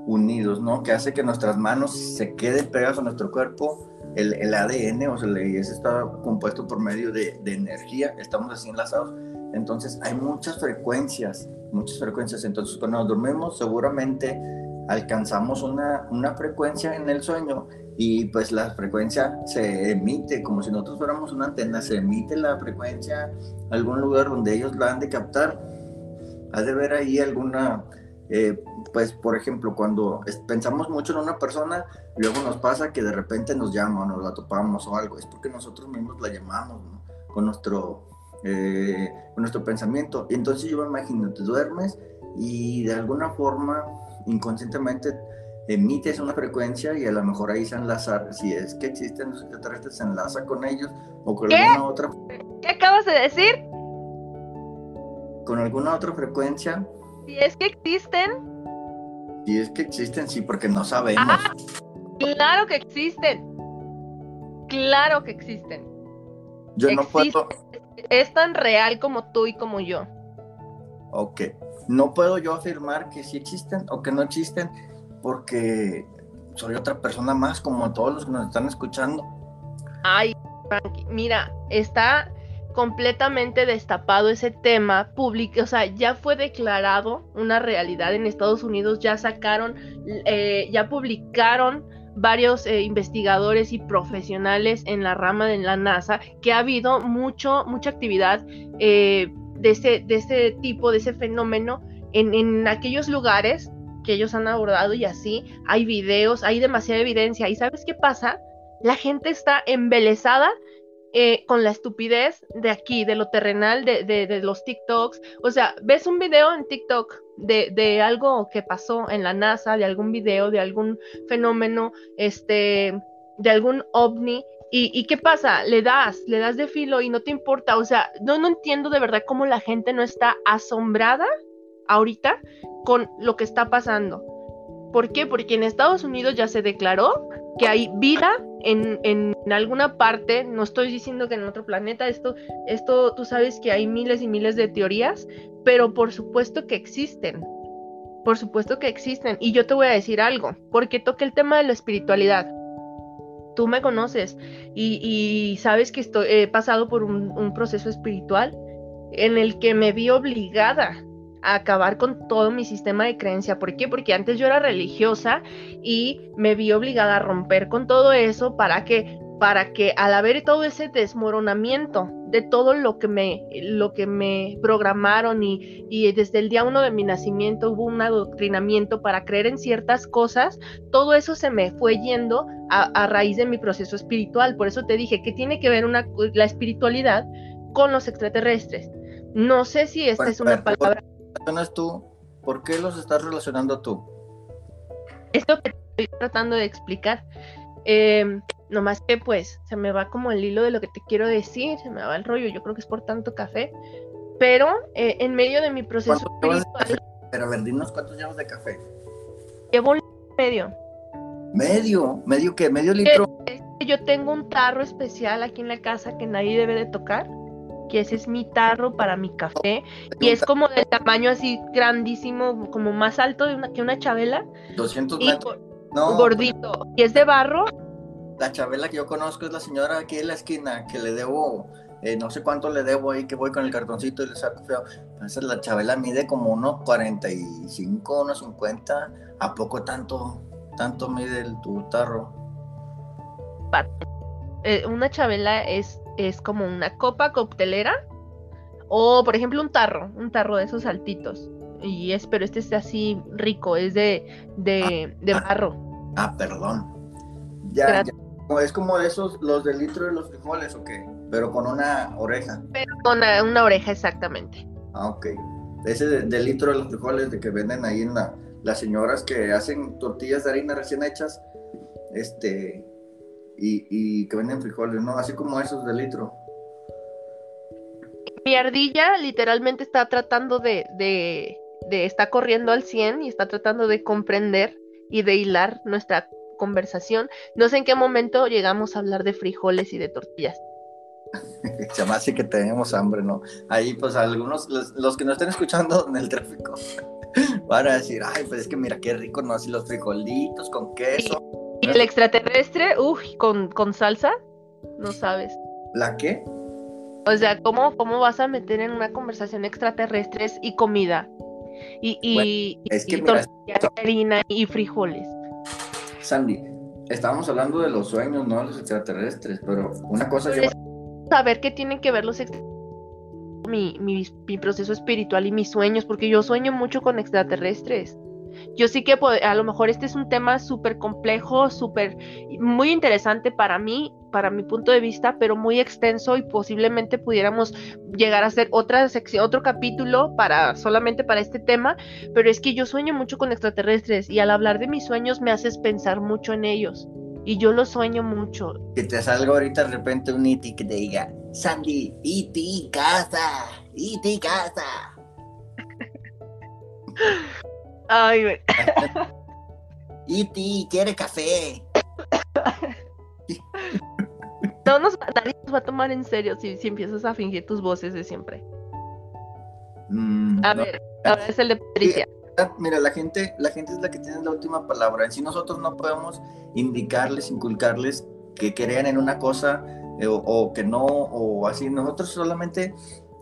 unidos, ¿no? Que hace que nuestras manos se queden pegadas a nuestro cuerpo. El, el ADN, o sea, ese está compuesto por medio de, de, energía, estamos así enlazados. Entonces, hay muchas frecuencias, muchas frecuencias. Entonces, cuando nos dormimos, seguramente alcanzamos una, una frecuencia en el sueño y pues la frecuencia se emite como si nosotros fuéramos una antena, se emite la frecuencia a algún lugar donde ellos la han de captar. Ha de ver ahí alguna, eh, pues por ejemplo, cuando pensamos mucho en una persona, luego nos pasa que de repente nos llama o nos la topamos o algo, es porque nosotros mismos la llamamos con, nuestro, eh, con nuestro pensamiento. Y entonces yo me imagino, te duermes y de alguna forma inconscientemente emites una frecuencia y a lo mejor ahí se enlaza, si es que existen los extraterrestres, se enlaza con ellos o con alguna otra. ¿Qué acabas de decir? Con alguna otra frecuencia. Si es que existen. Si es que existen, sí, porque no sabemos. Ah, claro que existen. Claro que existen. Yo no puedo. es tan real como tú y como yo. Ok. No puedo yo afirmar que sí existen o que no existen porque soy otra persona más como todos los que nos están escuchando. Ay, Frankie, mira, está completamente destapado ese tema público, o sea, ya fue declarado una realidad en Estados Unidos, ya sacaron, eh, ya publicaron varios eh, investigadores y profesionales en la rama de la NASA que ha habido mucho, mucha actividad eh, de, ese, de ese tipo, de ese fenómeno en, en aquellos lugares que ellos han abordado y así, hay videos, hay demasiada evidencia. ¿Y sabes qué pasa? La gente está embelesada eh, con la estupidez de aquí, de lo terrenal, de, de, los TikToks. O sea, ves un video en TikTok de, de, algo que pasó en la NASA, de algún video, de algún fenómeno, este, de algún ovni. ¿Y, y qué pasa? Le das, le das de filo y no te importa. O sea, no, no entiendo de verdad cómo la gente no está asombrada ahorita con lo que está pasando. ¿Por qué? Porque en Estados Unidos ya se declaró que hay vida en, en, alguna parte, no estoy diciendo que en otro planeta, esto, esto tú sabes que hay miles y miles de teorías, pero por supuesto que existen, por supuesto que existen. Y yo te voy a decir algo, porque toque el tema de la espiritualidad. Tú me conoces y, y sabes que estoy, he pasado por un proceso espiritual en el que me vi obligada a acabar con todo mi sistema de creencia. ¿Por qué? Porque antes yo era religiosa y me vi obligada a romper con todo eso para que para que al haber todo ese desmoronamiento de todo lo que me, lo que me programaron y, y, desde el día uno de mi nacimiento hubo un adoctrinamiento para creer en ciertas cosas, todo eso se me fue yendo a, a raíz de mi proceso espiritual. Por eso te dije que tiene que ver una, la espiritualidad con los extraterrestres. No sé si esta es una palabra relacionas tú? ¿Por qué los estás relacionando tú? Esto que estoy tratando de explicar. Eh, nomás que pues se me va como el hilo de lo que te quiero decir, se me va el rollo, yo creo que es por tanto café, pero eh, en medio de mi proceso espiritual... Pero a ver, dinos cuántos llevas de café. Llevo un medio. ¿Medio? ¿Medio qué? ¿Medio litro? Yo tengo un tarro especial aquí en la casa que nadie debe de tocar que ese es mi tarro para mi café y es como de tamaño así grandísimo, como más alto de una, que una chabela. 200 metros. No, gordito. ¿Y es de barro? La chabela que yo conozco es la señora aquí en la esquina que le debo, eh, no sé cuánto le debo ahí, que voy con el cartoncito y le saco feo. Esa la chabela mide como unos 45, unos 50. ¿A poco tanto, tanto mide el, tu tarro? Eh, una chabela es es como una copa coctelera o por ejemplo un tarro, un tarro de esos altitos. Y es, pero este es así rico, es de, de, de barro. Ah, perdón. Ya, ya, es como de esos, los del litro de los frijoles o qué, pero con una oreja. Pero con una, una oreja, exactamente. Ah, ok. Ese del de litro de los frijoles de que venden ahí en la, las señoras que hacen tortillas de harina recién hechas, este, y, que venden frijoles, ¿no? Así como esos de litro. Mi ardilla literalmente está tratando de, de, de, está corriendo al 100 y está tratando de comprender y de hilar nuestra conversación. No sé en qué momento llegamos a hablar de frijoles y de tortillas. [LAUGHS] Se me hace que tenemos hambre, ¿no? Ahí, pues, algunos, los, que nos estén escuchando en el tráfico, [LAUGHS] van a decir, ay, pues es que mira qué rico, ¿no? Así los frijolitos con queso. ¿Y el extraterrestre? Uy, con, con salsa, no sabes. ¿La qué? O sea, ¿cómo, ¿cómo vas a meter en una conversación extraterrestres y comida? Y, y, es que harina y frijoles. Sandy, estábamos hablando de los sueños, no de los extraterrestres, pero una cosa yo... Saber qué tienen que ver los extraterrestres. Mi, mi, mi proceso espiritual y mis sueños, porque yo sueño mucho con extraterrestres. Yo sí que a lo mejor este es un tema súper complejo, súper, muy interesante para mí, para mi punto de vista, pero muy extenso y posiblemente pudiéramos llegar a hacer otra sección, otro capítulo para solamente para este tema, pero es que yo sueño mucho con extraterrestres y al hablar de mis sueños me haces pensar mucho en ellos. Y yo lo sueño mucho. Que te salga ahorita de repente un iti que te diga, Sandy, iti casa, iti casa. [LAUGHS] Ay, güey. [LAUGHS] Iti, quiere café. [LAUGHS] No nos, nadie nos va a tomar en serio si, si empiezas a fingir tus voces de siempre. Mm, A no. ver, ahora es el de Patricia. Mira, la gente, la gente es la que tiene la última palabra. Si nosotros no podemos indicarles, inculcarles que crean en una cosa eh, o, o que no, o así, nosotros solamente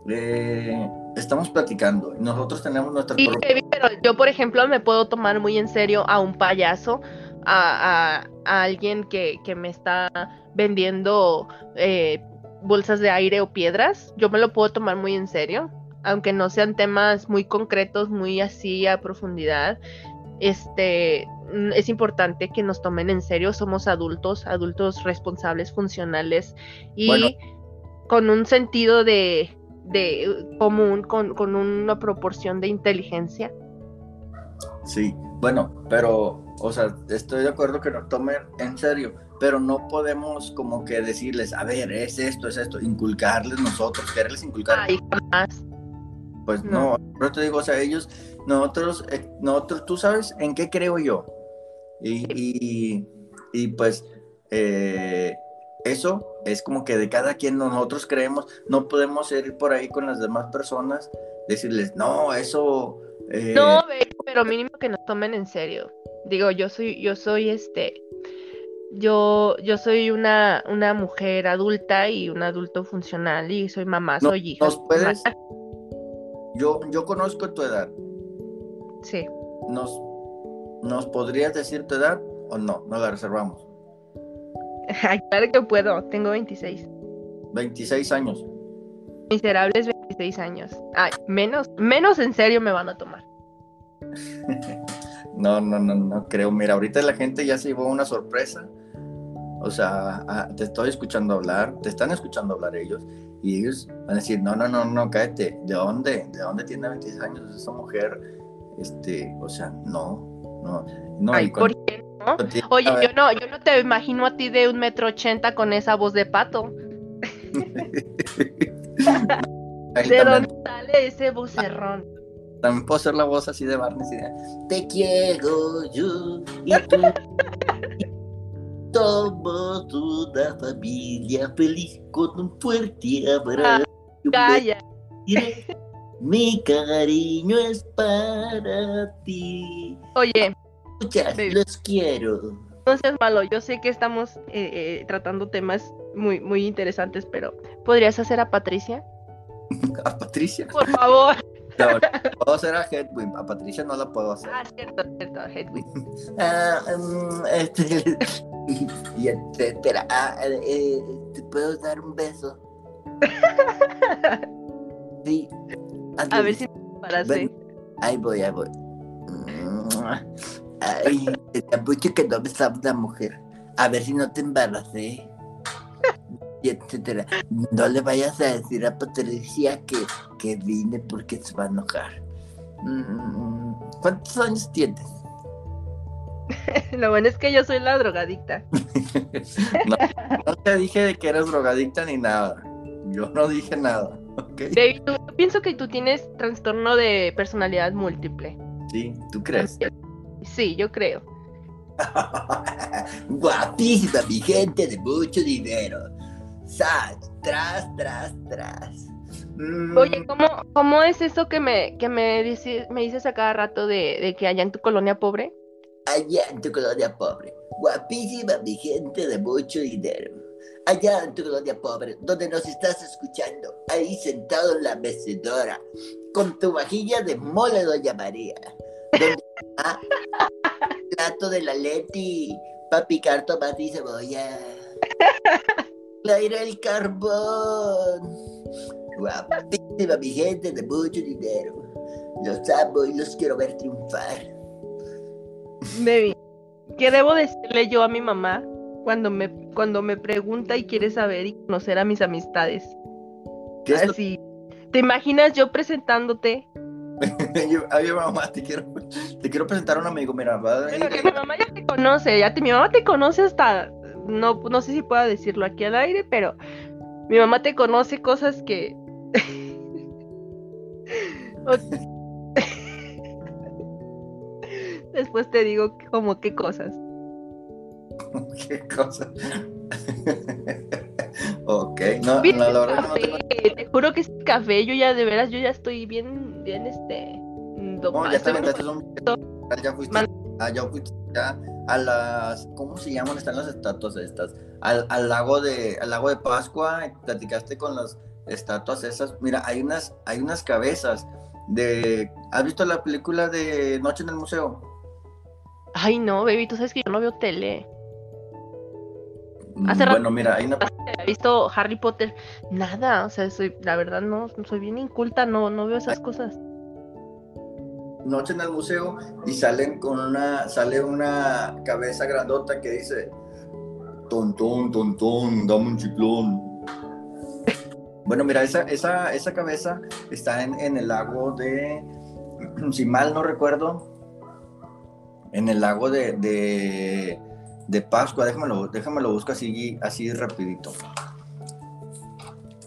eh, estamos platicando. Nosotros tenemos nuestra Sí, pero yo, por ejemplo, me puedo tomar muy en serio a un payaso, a, a- a alguien que, que me está vendiendo eh, bolsas de aire o piedras. Yo me lo puedo tomar muy en serio, aunque no sean temas muy concretos, muy así a profundidad. Este mm, es importante que nos tomen en serio. Somos adultos, adultos responsables, funcionales y Bueno. con un sentido de, de común, con, con una proporción de inteligencia. Sí, bueno, pero, o sea, estoy de acuerdo que nos tomen en serio, pero no podemos como que decirles, a ver, es esto, es esto, inculcarles nosotros, quererles inculcar. Ay, jamás. Pues No. no, pero te digo, o sea, ellos, nosotros, eh, nosotros, tú sabes en qué creo yo. Y, y, y, pues eh, eso es como que de cada quien nosotros creemos, no podemos ir por ahí con las demás personas, decirles, no, eso... eh, No, pero mínimo que nos tomen en serio. Digo, yo soy, yo soy este, yo, yo soy una, una mujer adulta y un adulto funcional y soy mamá, No- soy hija. ¿Nos puedes? Yo, yo conozco tu edad. Sí. ¿Nos, ¿Nos podrías decir tu edad o no? No la reservamos. Ay, claro que puedo, tengo 26. 26 años. Miserables 26 años. Ay, menos, menos en serio me van a tomar. [LAUGHS] No, no, no, no creo. Mira, ahorita la gente ya se llevó una sorpresa. O sea, te estoy escuchando hablar, te están escuchando hablar ellos. Y ellos van a decir, no, no, no, no, cállate. ¿De dónde? ¿De dónde tiene 26 años esa mujer? Este, o sea, no, no. no Ay, cuando- ¿por qué no? Oye, yo no, yo no te imagino a ti de un metro ochenta con esa voz de pato. [LAUGHS] ¿De dónde sale ese vocerrón? También puedo hacer la voz así de Barney. de, Te quiero yo y tú. [LAUGHS] Somos una familia feliz con un fuerte abrazo. y un Calla. Mi cariño es para ti. Oye, Muchas, Sí. los quiero. no seas malo. Yo sé que estamos eh, eh, tratando temas muy, muy interesantes, pero ¿podrías hacer a Patricia? [LAUGHS] A Patricia. Por favor. [LAUGHS] No, puedo hacer a Hedwig. A Patricia no la puedo hacer. Ah, cierto, cierto, Hedwig. [LAUGHS] Ah, mm, este, y etcétera. Ah, eh, ¿Te puedo dar un beso? Sí. A ver si me parece. Ven. Ahí voy, ahí voy. Ay, tenía mucho que no besaba una mujer. A ver si no te embaracé. Y etcétera. No le vayas a decir a Patricia que, que vine porque se va a enojar. Mm, ¿Cuántos años tienes? [LAUGHS] Lo bueno es que yo soy la drogadicta. [LAUGHS] No, no te dije de que eras drogadicta ni nada. Yo no dije nada. ¿ok? Baby, tú- yo pienso que tú tienes trastorno de personalidad múltiple. Sí, ¿tú crees? Sí, yo creo. [LAUGHS] Guapísima, mi gente de mucho dinero. Sal, tras, tras, tras. Mm, Oye, ¿cómo, cómo es eso que me, que me, dices, me dices a cada rato de, de que allá en tu colonia pobre? Allá en tu colonia pobre. Guapísima, mi gente de mucho dinero. Allá en tu colonia pobre, donde nos estás escuchando, ahí sentado en la mecedora, con tu vajilla de mole, Doña María. Donde está el plato de la Leti para picar tomate y cebolla. Claire el carbón. Guapísima, mi gente de mucho dinero. Los amo y los quiero ver triunfar. Baby, ¿qué debo decirle yo a mi mamá cuando me, cuando me pregunta y quiere saber y conocer a mis amistades? ¿Qué es Así, ¿te imaginas yo presentándote? [LAUGHS] Yo, oye, mamá, te quiero, te quiero presentar a un amigo. Mira, va ir- que mi mamá ya te conoce, ya te, mi mamá te conoce hasta, no, no sé si pueda decirlo aquí al aire, pero mi mamá te conoce cosas que... [LAUGHS] [LAUGHS] Después te digo como qué cosas. qué cosa. Ok, no, no la verdad no tengo... Te juro que es café, yo ya de veras, yo ya estoy bien, bien este... No, ya te aventaste un... Ya fuiste, ah, ya fuiste ya a las... ¿Cómo se llaman? Están las estatuas estas. Al, al lago de al lago de Pascua, platicaste con las estatuas esas. Mira, hay unas, hay unas cabezas de... ¿Has visto la película de Noche en el Museo? Ay, no, baby, tú sabes que yo no veo tele. Hace bueno, mira, hay una... He visto Harry Potter, nada, o sea, soy, la verdad no, soy bien inculta, no, no veo esas cosas. Noche en el museo y salen con una, sale una cabeza grandota que dice, tontón, tontón, dame un chiclón. bueno, mira, esa, esa, esa cabeza está en, en el lago de, [CLEARS THROAT] si mal no recuerdo, en el lago de, de, de Pascua. Déjame déjamelo lo busco así, así rapidito.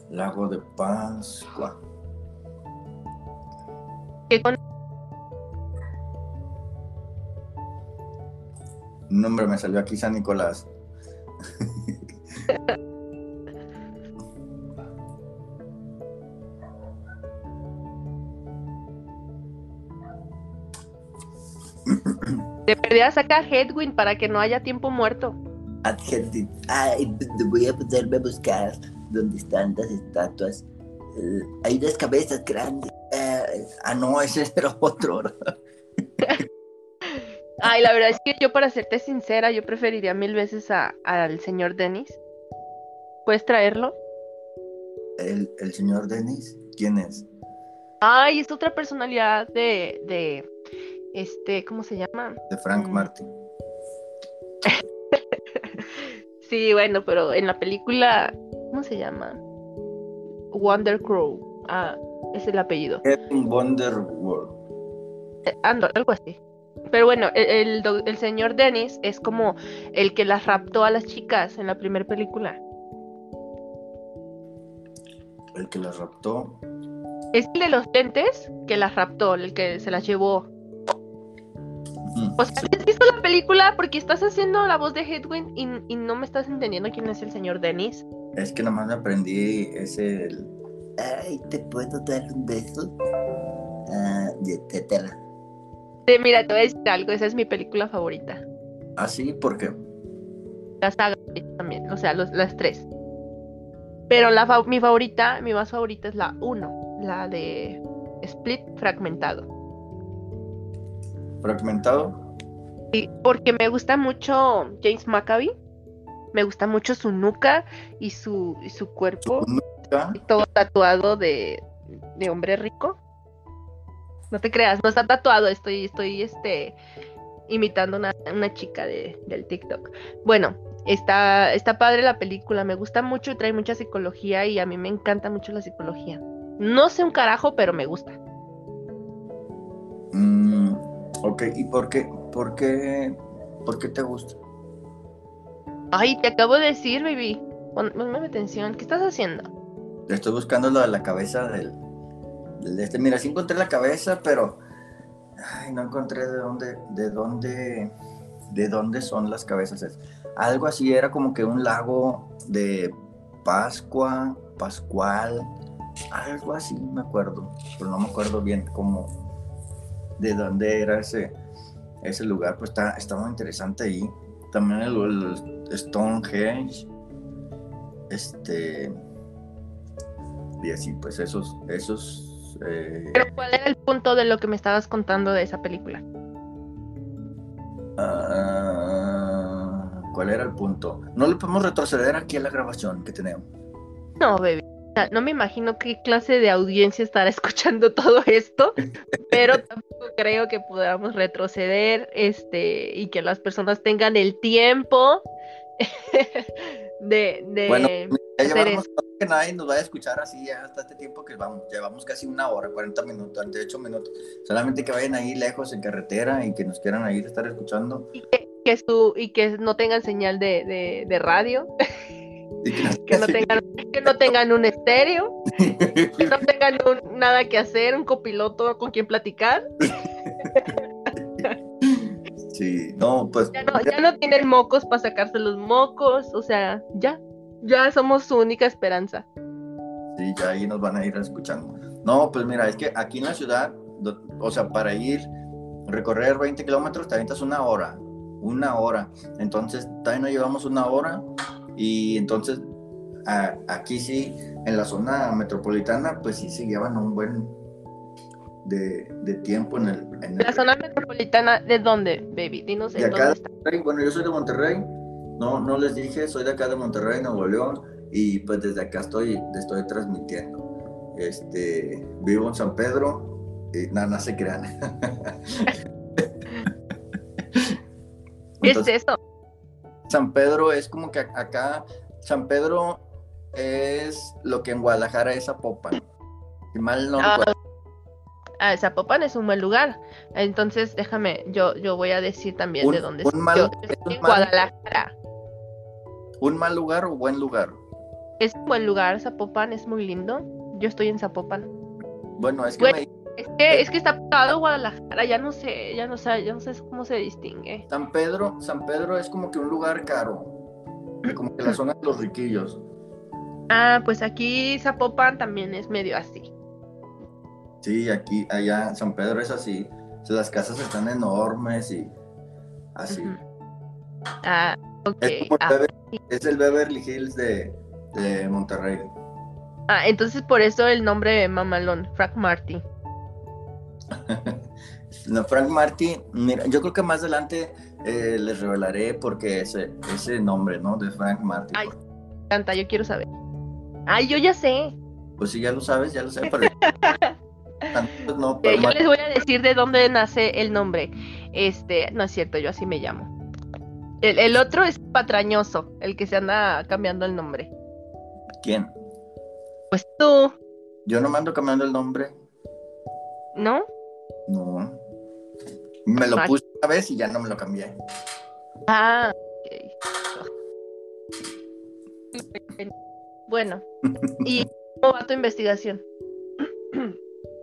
Lago de Pascua. ¿Qué con... Nombre me salió aquí San Nicolás. [LAUGHS] Te perdí a Headwind para que no haya tiempo muerto. Ay, voy a ponerme a buscar dónde están las estatuas. Eh, hay unas cabezas grandes. Eh, ah, no, ese era otro. [LAUGHS] Ay, la verdad es que yo, para serte sincera, yo preferiría mil veces al señor Dennis. ¿Puedes traerlo? ¿El, el señor Dennis? ¿Quién es? Ay, es otra personalidad de, de, este, ¿cómo se llama? De Frank mm. Martin. [LAUGHS] sí, bueno, pero en la película, ¿cómo se llama? Wonder Crow. Ah, es el apellido. Wonder World. Eh, ando, algo así. Pero bueno, el, el, señor Dennis es como el que las raptó a las chicas en la primera película. ¿El que las raptó? Es el de los lentes que las raptó, el que se las llevó. O sea, ¿has visto la película? Porque estás haciendo la voz de Hedwig y, no me estás entendiendo quién es el señor Dennis. Es que nomás me aprendí ese. Ay, ¿te puedo dar un beso? Ah, tetela. Sí, mira, te voy a decir algo. Esa es mi película favorita. ¿Ah, sí? ¿Por qué? La saga también, o sea, las tres. Pero la mi favorita, mi más favorita es la uno, la de Split fragmentado fragmentado. Porque me gusta mucho James McAvey. Me gusta mucho su nuca y su, su cuerpo. todo tatuado de, hombre rico. No te creas, no está tatuado, estoy, estoy este, imitando una, una chica de, del TikTok. Bueno, está, está padre la película, me gusta mucho y trae mucha psicología y a mí me encanta mucho la psicología. No sé un carajo, pero me gusta. Mm, Ok, ¿y por qué, por qué, por qué te gusta? Ay, te acabo de decir, baby. Ponme atención. ¿Qué estás haciendo? Estoy buscando lo de la cabeza del, este. Mira, sí encontré la cabeza, pero ay, no encontré de dónde, de dónde, de dónde son las cabezas. Algo así era como que un lago de Pascua, Pascual, algo así me acuerdo, pero no me acuerdo bien cómo, de dónde era ese, ese lugar, pues está, está muy interesante ahí. También el, Stonehenge, este, y así, pues esos, esos... Eh, Pero ¿cuál era el punto de lo que me estabas contando de esa película? Ah, ¿Cuál era el punto? No le podemos retroceder aquí a la grabación que tenemos. No, baby no me imagino qué clase de audiencia estará [LAUGHS] escuchando todo esto, pero [LAUGHS] tampoco creo que podamos retroceder este, y que las personas tengan el tiempo [LAUGHS] de, de bueno, ya llevamos que nadie nos vaya a escuchar así hasta este tiempo que vamos, llevamos casi una hora, 40 minutos, 38 minutos, solamente que vayan ahí lejos en carretera y que nos quieran ahí estar escuchando. Y que, y que no tengan señal de, de, de radio. Que no tengan, que no tengan un estéreo, que no tengan nada que hacer, un copiloto con quien platicar. [LAUGHS] Sí, no, pues. Ya no, tienen mocos para sacarse los mocos, o sea, ya, Ya somos su única esperanza. Sí, ya ahí nos van a ir escuchando. No, pues mira, es que aquí en la ciudad, o sea, para ir, recorrer 20 kilómetros, te avientas una hora, una hora. Entonces, también nos llevamos una hora y entonces aquí sí, en la zona metropolitana, pues sí se llevan un buen de, tiempo en el... ¿La zona metropolitana de dónde, baby? Dinos de acá Bueno, yo soy de Monterrey, no, no les dije, soy de acá de Monterrey, Nuevo León, y pues desde acá estoy, estoy transmitiendo. Este, vivo en San Pedro, y nada, no se crean. ¿Qué es eso? San Pedro es como que acá, San Pedro es lo que en Guadalajara es Zapopan. Si mal no ah, ah, Zapopan es un buen lugar. Entonces, déjame, yo, yo voy a decir también de dónde un mal, en Guadalajara. ¿Un mal lugar o buen lugar? Es un buen lugar, Zapopan es muy lindo. Yo estoy en Zapopan. Bueno, es que, es que, es que está pegado Guadalajara, ya no sé, ya no sé, ya no sé cómo se distingue. San Pedro, San Pedro es como que un lugar caro, como que la [CLEARS THROAT] zona de los riquillos. Ah, pues aquí Zapopan también es medio así. Sí, aquí, allá, San Pedro es así. Las casas están enormes y así. Ah, ok. Ah, es, el Beverly Hills de, Monterrey. Ah, entonces por eso el nombre de Mamalón, Frank Martin. [LAUGHS] no, Frank Martin, mira, yo creo que más adelante eh, les revelaré porque ese, ese nombre, ¿no? De Frank Martin. Ay, canta, yo quiero saber. Ay, yo ya sé. Pues sí, ya lo sabes, ya lo sé, pero... [LAUGHS] no, eh, yo les voy a decir de dónde nace el nombre. Este, no es cierto, yo así me llamo. El, otro es patrañoso, el que se anda cambiando el nombre. ¿Quién? Pues tú. Yo no me ando cambiando el nombre. ¿No? No. Me lo puse una vez y ya no me lo cambié. Ah, Bueno, [LAUGHS] ¿y cómo va tu investigación?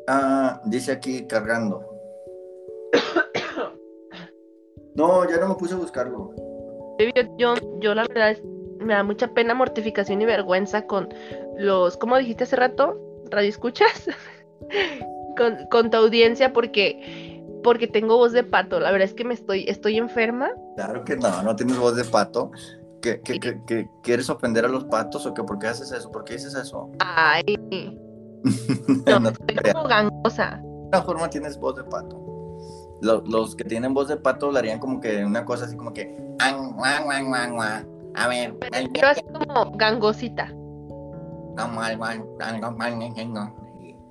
Ah, dice aquí cargando. No, ya no me puse a buscarlo. Yo, yo, la verdad me da mucha pena, mortificación y vergüenza con los, ¿cómo dijiste hace rato? ¿Radio escuchas? Con, con tu audiencia porque porque tengo voz de pato. La verdad es que me estoy, estoy enferma. Claro que no, no tienes voz de pato. ¿Que, quieres ofender a los patos o que por qué haces eso? ¿Por qué dices eso? Ay. [LAUGHS] no, no como gangosa. De alguna forma tienes voz de pato. Los, que tienen voz de pato hablarían como que una cosa así como que. A ver. Pero así como gangosita.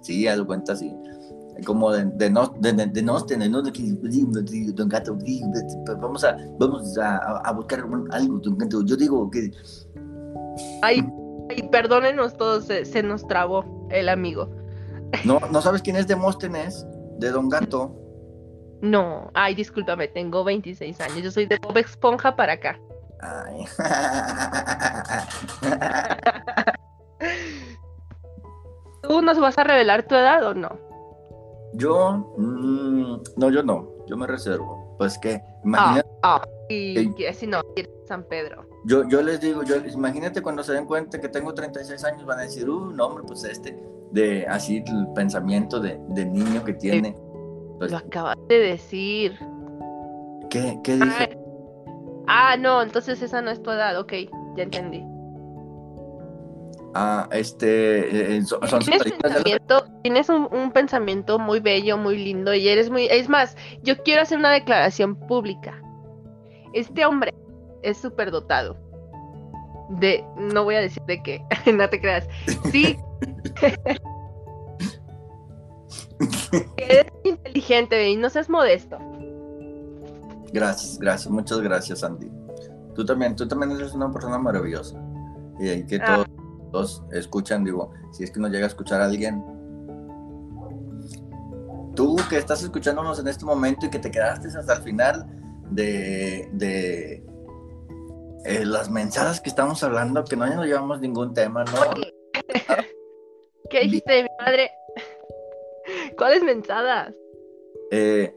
Sí, haz cuenta así como de, de no de, de, no tener no don gato vamos a vamos a, a buscar algo don gato yo digo que ay, ay perdónenos todos se, se, nos trabó el amigo. No no sabes quién es Demóstenes de don gato. No ay discúlpame tengo 26 años yo soy de Bob Esponja para acá. Ay. [LAUGHS] ¿Tú nos vas a revelar tu edad o no? Yo, mm, no, yo no, yo me reservo. Pues que, imagínate. Ah, ah y si no, San Pedro. Yo, yo les digo, yo, imagínate cuando se den cuenta que tengo 36 años, van a decir, uh, no, hombre, pues este, de así el pensamiento de, niño que tiene. Pues, Lo acabas de decir. ¿Qué, qué dije? Ah, no, entonces esa no es tu edad, ok, ya entendí. Ah, este, eh, tienes, un, pensamiento muy bello, muy lindo y eres muy, es más, yo quiero hacer una declaración pública. Este hombre es súper dotado. De, no voy a decir de qué, [LAUGHS] no te creas. Sí. [LAUGHS] eres inteligente y no seas modesto. Gracias, gracias, muchas gracias, Andy. Tú también, tú también eres una persona maravillosa. Y hay que ah. todo todos escuchan, digo, si es que nos llega a escuchar alguien. Tú que estás escuchándonos en este momento y que te quedaste hasta el final de, de eh, las mensajes que estamos hablando, que no nos llevamos ningún tema, ¿no? [LAUGHS] ¿Qué dijiste de mi madre? [LAUGHS] ¿Cuáles mensadas? Eh,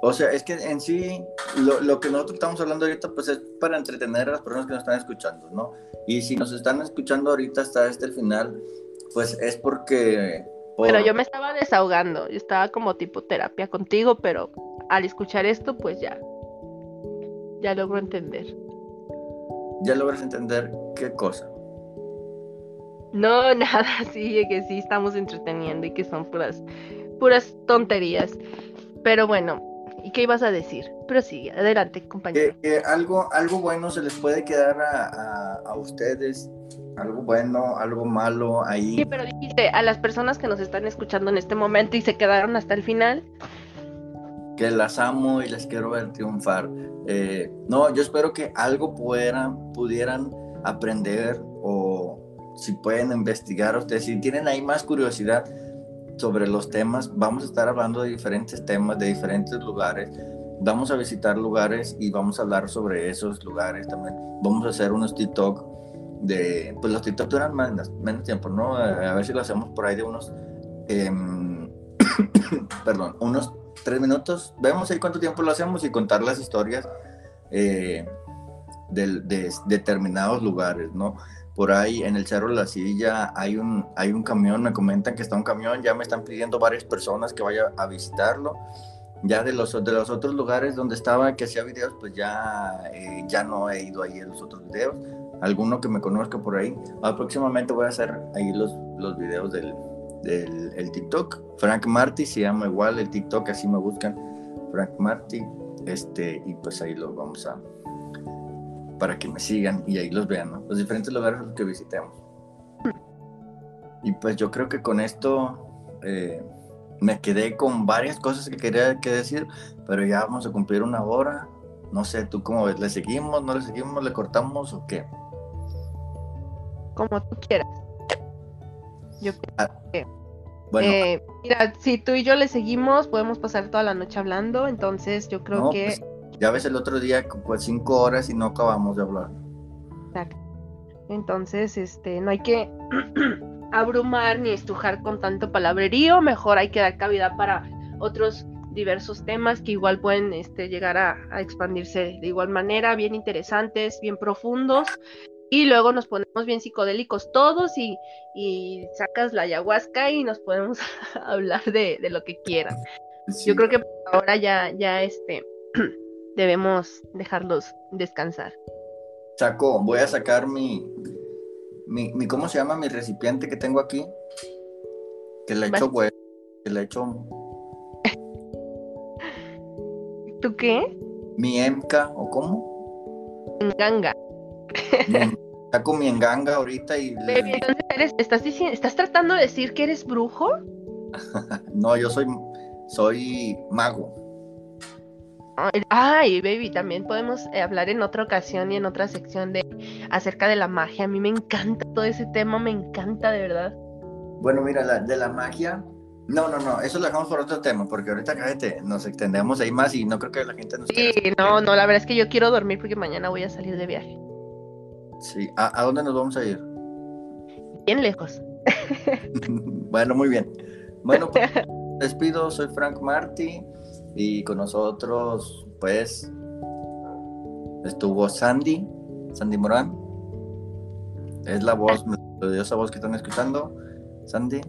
o sea, es que en sí lo, lo, que nosotros estamos hablando ahorita, pues es para entretener a las personas que nos están escuchando, ¿no? Y si nos están escuchando ahorita hasta este final, pues es porque... Bueno, yo me estaba desahogando, yo estaba como tipo terapia contigo, pero al escuchar esto, pues ya, ya logro entender. ¿Ya logras entender qué cosa? No, [LAUGHS] nada, sí, que sí estamos entreteniendo y que son puras, puras tonterías. Pero bueno, ¿y qué ibas a decir? Pero sí, adelante, compañero. Que, algo, algo bueno se les puede quedar a, a, ustedes, algo bueno, algo malo ahí. Sí, pero dijiste a las personas que nos están escuchando en este momento y se quedaron hasta el final. Que las amo y les quiero ver triunfar. Eh, no, yo espero que algo pudieran, pudieran aprender o si pueden investigar ustedes, si tienen ahí más curiosidad sobre los temas, vamos a estar hablando de diferentes temas, de diferentes lugares. Vamos a visitar lugares y vamos a hablar sobre esos lugares también. Vamos a hacer unos TikTok de, pues los TikTok duran menos, menos tiempo, ¿no? A ver si lo hacemos por ahí de unos, em, [COUGHS] perdón, unos tres minutos. Vemos ahí cuánto tiempo lo hacemos y contar las historias eh, de determinados lugares, ¿no? Por ahí en el Cerro de la Silla hay un, hay un camión, me comentan que está un camión, ya me están pidiendo varias personas que vaya a visitarlo. Ya de los, de los otros lugares donde estaba, que hacía videos, pues ya, eh, ya no he ido ahí en los otros videos. Alguno que me conozca por ahí. Ah, próximamente voy a hacer ahí los, los videos del, del el TikTok. Frank Marty se llama igual el TikTok, así me buscan. Frank Marty. Este, y pues ahí lo vamos a, para que me sigan y ahí los vean, ¿no? Los diferentes lugares que visitemos. Y pues yo creo que con esto eh, me quedé con varias cosas que quería que decir, pero ya vamos a cumplir una hora. No sé, ¿tú cómo ves? ¿Le seguimos, no le seguimos, le cortamos o qué? Como tú quieras. Yo ah, que... Bueno, eh, mira, si tú y yo le seguimos, podemos pasar toda la noche hablando, entonces yo creo que... Pues, ya ves el otro día, pues cinco horas y no acabamos de hablar. Exacto. Entonces, este, no hay que [CLEARS THROAT] abrumar ni estrujar con tanto palabrerío, mejor hay que dar cabida para otros diversos temas que igual pueden este, llegar a, expandirse de igual manera, bien interesantes, bien profundos, y luego nos ponemos bien psicodélicos todos y, y sacas la ayahuasca y nos podemos [LAUGHS] hablar de, de, lo que quieran. Yo creo que ahora ya, ya este [CLEARS THROAT] debemos dejarlos descansar. Saco, voy a sacar mi, mi, ¿cómo se llama? Mi recipiente que tengo aquí. Que le echo huevo, que le echo... [LAUGHS] ¿Tú qué? Mi emca, ¿o cómo? Enganga. [LAUGHS] saco mi enganga ahorita y... ¿estás, ¿estás tratando de decir que eres brujo? [LAUGHS] no, yo soy, soy mago. Ay, baby, también podemos eh, hablar en otra ocasión y en otra sección de acerca de la magia. A mí me encanta todo ese tema, me encanta de verdad. Bueno, mira, de la magia, no, no, no, eso lo dejamos por otro tema, porque ahorita cállate, nos extendemos ahí más y no creo que la gente nos Sí, no, no, la verdad es que yo quiero dormir porque mañana voy a salir de viaje. Sí, ¿a, dónde nos vamos a ir? Bien lejos. [LAUGHS] bueno, muy bien. Bueno, pues, [LAUGHS] despido, soy Frank Marty. Y con nosotros, pues, estuvo Sandy, Sandy Morán. Es la voz, esa voz que están escuchando. Sandy.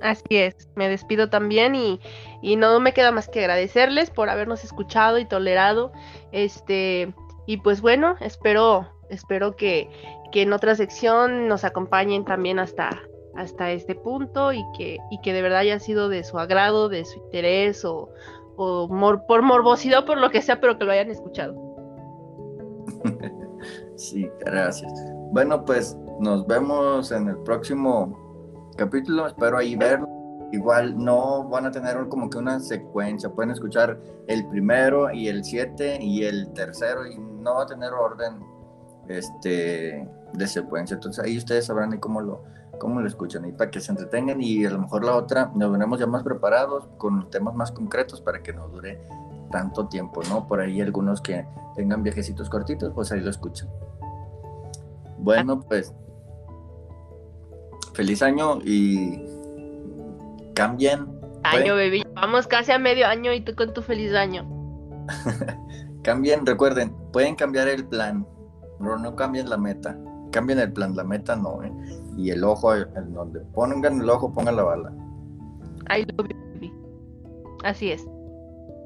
Así es, me despido también y, y, no me queda más que agradecerles por habernos escuchado y tolerado. Este, y pues bueno, espero, espero que, que en otra sección nos acompañen también hasta, hasta este punto y que, y que de verdad haya sido de su agrado, de su interés o, por morbosidad, por lo que sea, pero que lo hayan escuchado. [LAUGHS] Sí, gracias. Bueno, pues nos vemos en el próximo capítulo, espero ahí verlo. Igual no van a tener como que una secuencia, pueden escuchar el primero y el siete y el tercero y no va a tener orden este, de secuencia. Entonces ahí ustedes sabrán cómo lo, cómo lo escuchan y para que se entretengan y a lo mejor la otra nos veremos ya más preparados con temas más concretos para que no dure tanto tiempo, ¿no? Por ahí algunos que tengan viajecitos cortitos, pues ahí lo escuchan. Bueno, pues feliz año y cambien. Año, baby. Vamos casi a medio año y tú con tu feliz año. [LAUGHS] cambien, recuerden, pueden cambiar el plan, pero no cambien la meta. Cambien el plan, la meta no, ¿eh? Y el ojo, en donde pongan el ojo, pongan la bala. I love you. Así es.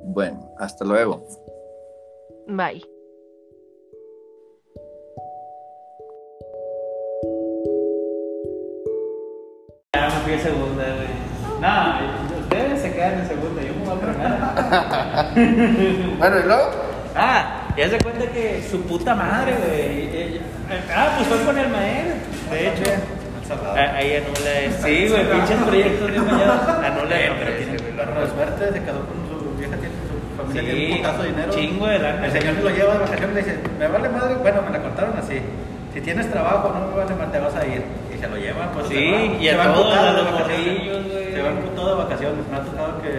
Bueno, hasta luego. Bye. Ya me fui a segunda, güey. No, ustedes se quedan en segunda, yo me voy a primera. [LAUGHS] Bueno, ¿y luego? Ah, ya se cuenta que su puta madre, güey. Ah, pues fue con el maestro, de hecho. Ah, Ahí anula, sí, güey, pinches [LAUGHS] proyectos de mañana. Anula el nombre. Pero suerte se quedó con su vieja, tiene su familia, tiene un Sí, putazo de dinero. chingo de lana. El señor se lo lleva de vacaciones y le dice, me vale madre, bueno, me la contaron así. Si tienes trabajo, no me vale madre, te vas a ir. Y se lo llevan, pues Sí, se y a van todos, a de los morrillos, güey. Se van putados de vacaciones. Me ha tocado que.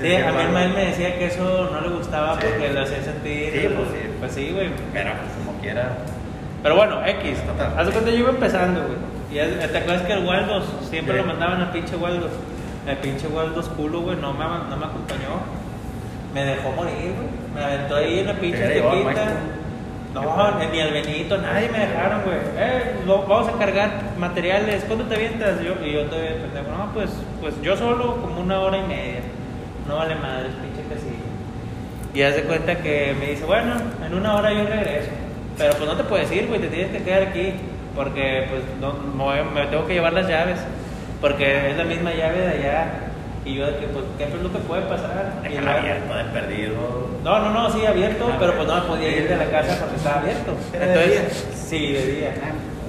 Sí, a mí maestro me decía que eso no le gustaba Sí. porque lo hacía sentir. Sí, pues sí. Pues sí, güey. Pero pues, como quiera. Pero bueno, X. Total. Haz de cuenta, yo iba empezando, güey. Y ya- te acuerdas que el Waldos siempre lo mandaban al pinche Waldos. El pinche Waldos culo, güey, no me, no me acompañó. Me dejó morir, güey. Me aventó ahí en la pinche Te llevó al estequita. maestro. No, ni al Benito, nadie me dejaron, güey. Eh, lo- vamos a cargar materiales. ¿Cuándo te avientas? Yo, y yo te pendejo, no, pues, pues yo solo como una hora y media. No vale madre, pinche casilla. Y haz de cuenta que me dice, bueno, en una hora yo regreso. Pero pues no te puedes ir, güey, te tienes que quedar aquí. Porque pues no, me tengo que llevar las llaves. Porque es la misma llave de allá. Y yo de que, pues, ¿qué es lo que puede pasar? Y abierto de perdido. no, no, no, sí, abierto, Ah, pero pues no me podía ir de la casa porque estaba abierto. ¿Era de Entonces, sí, de día.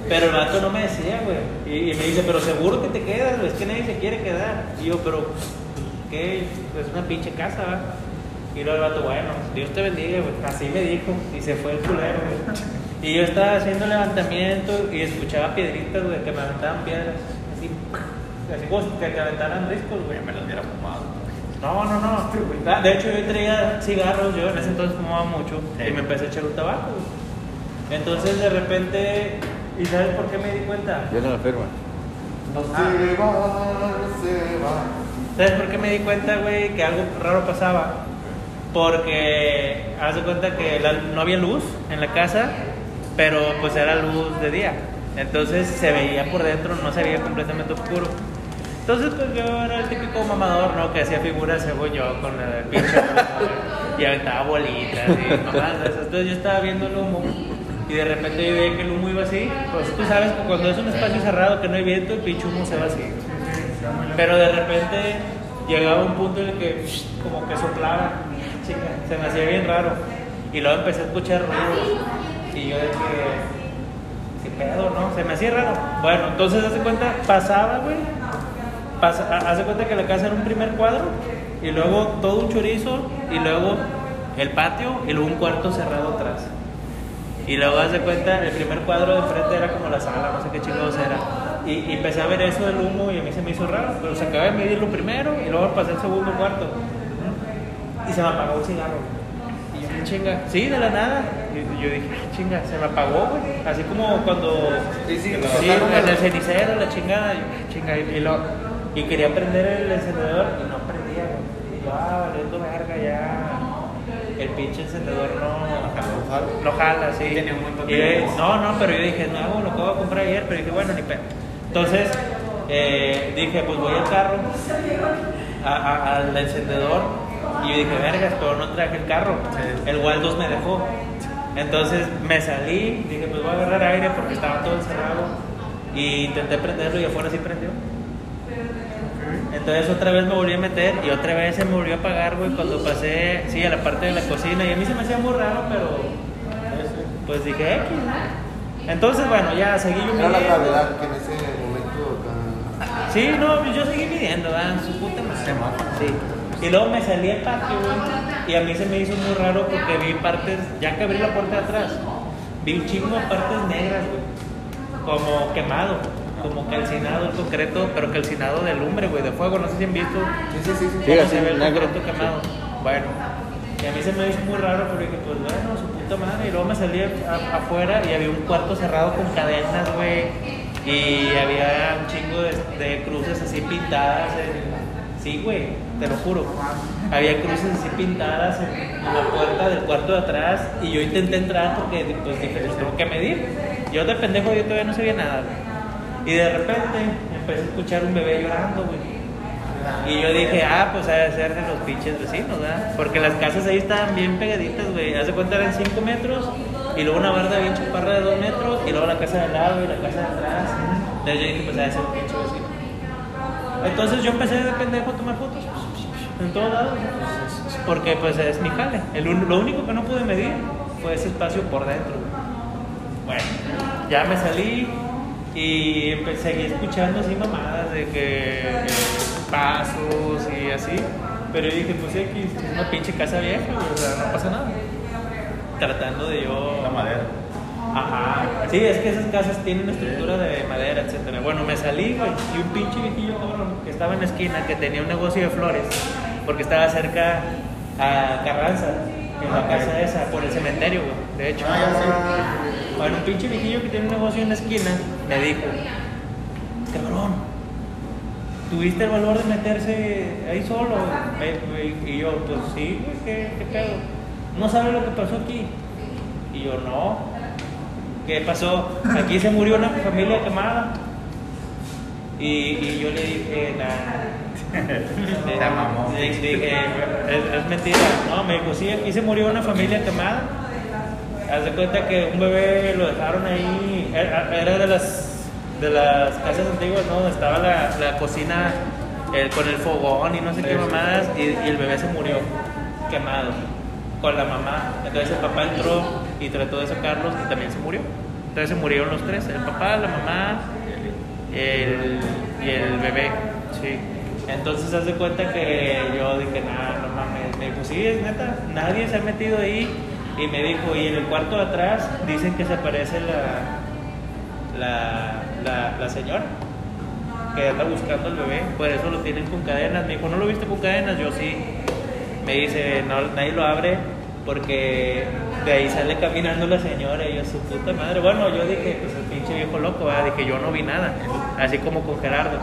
Pero el vato no me decía, güey. Y, y me dice, pero seguro que te quedas, güey, es que nadie se quiere quedar. Y yo, pero, pues, ¿qué? Es una pinche casa, ¿va? Y luego el vato, bueno, Dios te bendiga, güey. Así me dijo, y se fue el culero, güey. Y yo estaba haciendo levantamiento y escuchaba piedritas, güey, que me aventaban piedras. Así, así como que te aventaran riscos, güey. Me los hubiera fumado. No, no, no. Ah, De hecho, yo traía cigarros, yo en ese entonces fumaba mucho Sí. y me empecé a echar un tabaco. güey. Entonces, de repente, ¿y sabes por qué me di cuenta? Yo no lo firmo. No Ah. se va, no se va. ¿Sabes por qué me di cuenta, güey, que algo raro pasaba? Porque haz de cuenta que la- no había luz en la casa, pero pues era luz de día. Entonces se veía por dentro, no se veía completamente oscuro. Entonces, pues yo era el típico mamador, ¿no? Que hacía figuras, según yo, con el pinche y aventaba bolitas y mamadas. Entonces yo estaba viendo el humo y de repente yo veía que el humo iba así. Pues tú sabes que cuando es un espacio cerrado que no hay viento, el pinche humo se va así. Pero de repente llegaba un punto en el que como que soplaba, chica, se me hacía bien raro. Y luego empecé a escuchar ruidos. Y yo de que, ¿qué pedo, no? Se me hacía raro. Bueno, entonces hace cuenta, pasaba, güey. Pasa, ha- hace cuenta que la casa era un primer cuadro. Y luego todo un chorizo. Y luego el patio. Y luego un cuarto cerrado atrás. Y luego haz de cuenta, el primer cuadro de frente era como la sala, no sé qué chingados era. Y, y empecé a ver eso del humo y a mí se me hizo raro. Pero se acaba de medir lo primero y luego pasé al segundo cuarto. Y se me apagó el cigarro. Chinga, sí, de la nada. Y yo dije, "Ah, chinga, se me apagó, güey. Así como cuando. Sí, sí, sí, lo sacaron en el cenicero, la chingada. Y, "Ah, chinga, y, lo- y quería prender el encendedor y no prendía, güey. Y yo, ah, valiendo verga, ya. El pinche encendedor no. No jala, sí. Tenía un montón de Y, no, no, pero yo dije, no, lo acabo de comprar ayer, pero dije, bueno, ni pedo. Entonces, eh, dije, pues voy al carro, a- a- al encendedor, y yo dije, vergas, pero no traje el carro. El Waldos me dejó. Entonces me salí, dije, pues voy a agarrar aire porque estaba todo encerrado. Y intenté prenderlo y afuera sí prendió. Entonces otra vez me volví a meter y otra vez se me volvió a apagar, güey, cuando pasé, sí, a la parte de la cocina. Y a mí se me hacía muy raro, pero pues dije, X, ¿no? Entonces, bueno, ya seguí yo Era la midiendo. gravedad que en ese momento. Sí, no, yo seguí midiendo, ¿verdad? Su puta madre. Sí. Y luego me salí al patio, güey. Y a mí se me hizo muy raro porque vi partes, ya que abrí la puerta de atrás, vi un chingo de partes negras, güey. Como quemado, como calcinado el concreto, pero calcinado de lumbre, güey, de fuego. No sé si han visto Sí, sí, sí. sí. Sí, se ve el negro. concreto quemado. Bueno, y a mí se me hizo muy raro, pero dije, pues bueno, su puta madre. Y luego me salí a- afuera y había un cuarto cerrado con cadenas, güey. Y había un chingo de, de cruces así pintadas en Sí, güey, te lo juro. Había cruces así pintadas en, la puerta del cuarto de atrás y yo intenté entrar porque pues dije, les tengo que medir. Yo de pendejo yo todavía no sabía nada, güey. Y de repente empecé a escuchar un bebé llorando, güey. Y yo dije, ah, pues ha de ser de los pinches vecinos, ¿verdad? Porque las casas ahí estaban bien pegaditas, güey. Haz de cuenta eran 5 metros y luego una barda bien chaparra de 2 metros y luego la casa de al lado y la casa de atrás. Entonces yo dije, pues ha ser un pinche vecino. Entonces yo empecé de pendejo a tomar fotos en todos lados. Porque pues es mi jale. El lo único que no pude medir fue ese espacio por dentro. Bueno, ya me salí y empe- seguí escuchando así mamadas de que pasos y así. Pero yo dije, pues X, es una pinche casa vieja, o sea, no pasa nada. Tratando de yo... La madera. Ajá. Sí, es que esas casas tienen estructura de madera, etcétera. Bueno, me salí, güey, y un pinche viejillo cabrón que estaba en la esquina, que tenía un negocio de flores, porque estaba cerca a Carranza, en la casa esa, por el cementerio, güey, de hecho. Ah, ya sé. Bueno, un pinche viejillo que tiene un negocio en la esquina me dijo, cabrón, ¿tuviste el valor de meterse ahí solo? Y yo, pues sí, güey, ¿qué, qué pedo? ¿No sabes lo que pasó aquí? Y yo, no. ¿Qué pasó? Aquí se murió una familia quemada. Y, y yo le dije, nah. Le- Te mamó. le dije, es, es mentira. No, me dijo, sí, aquí se murió una familia quemada. Haz de cuenta que un bebé lo dejaron ahí, era era de las, de las casas antiguas, ¿no? Donde estaba la, la cocina el- con el fogón y no sé qué mamadas, y, y el bebé se murió quemado con la mamá. Entonces el papá entró y trató de sacarlos y también se murió. Entonces se murieron los tres, el papá, la mamá el, y el bebé. Sí. Entonces haz de cuenta que yo dije, nah, no mames. Me dijo, sí, es neta, nadie se ha metido ahí. Y me dijo, y en el cuarto de atrás dicen que se aparece la, la, la, la señora que anda buscando al bebé, por eso lo tienen con cadenas. Me dijo, ¿no lo viste con cadenas? Yo sí. Me dice, no, nadie lo abre porque de ahí sale caminando la señora y yo, su puta madre. Bueno, yo dije, pues el pinche viejo loco, ¿verdad? dije, yo no vi nada, así como con Gerardo.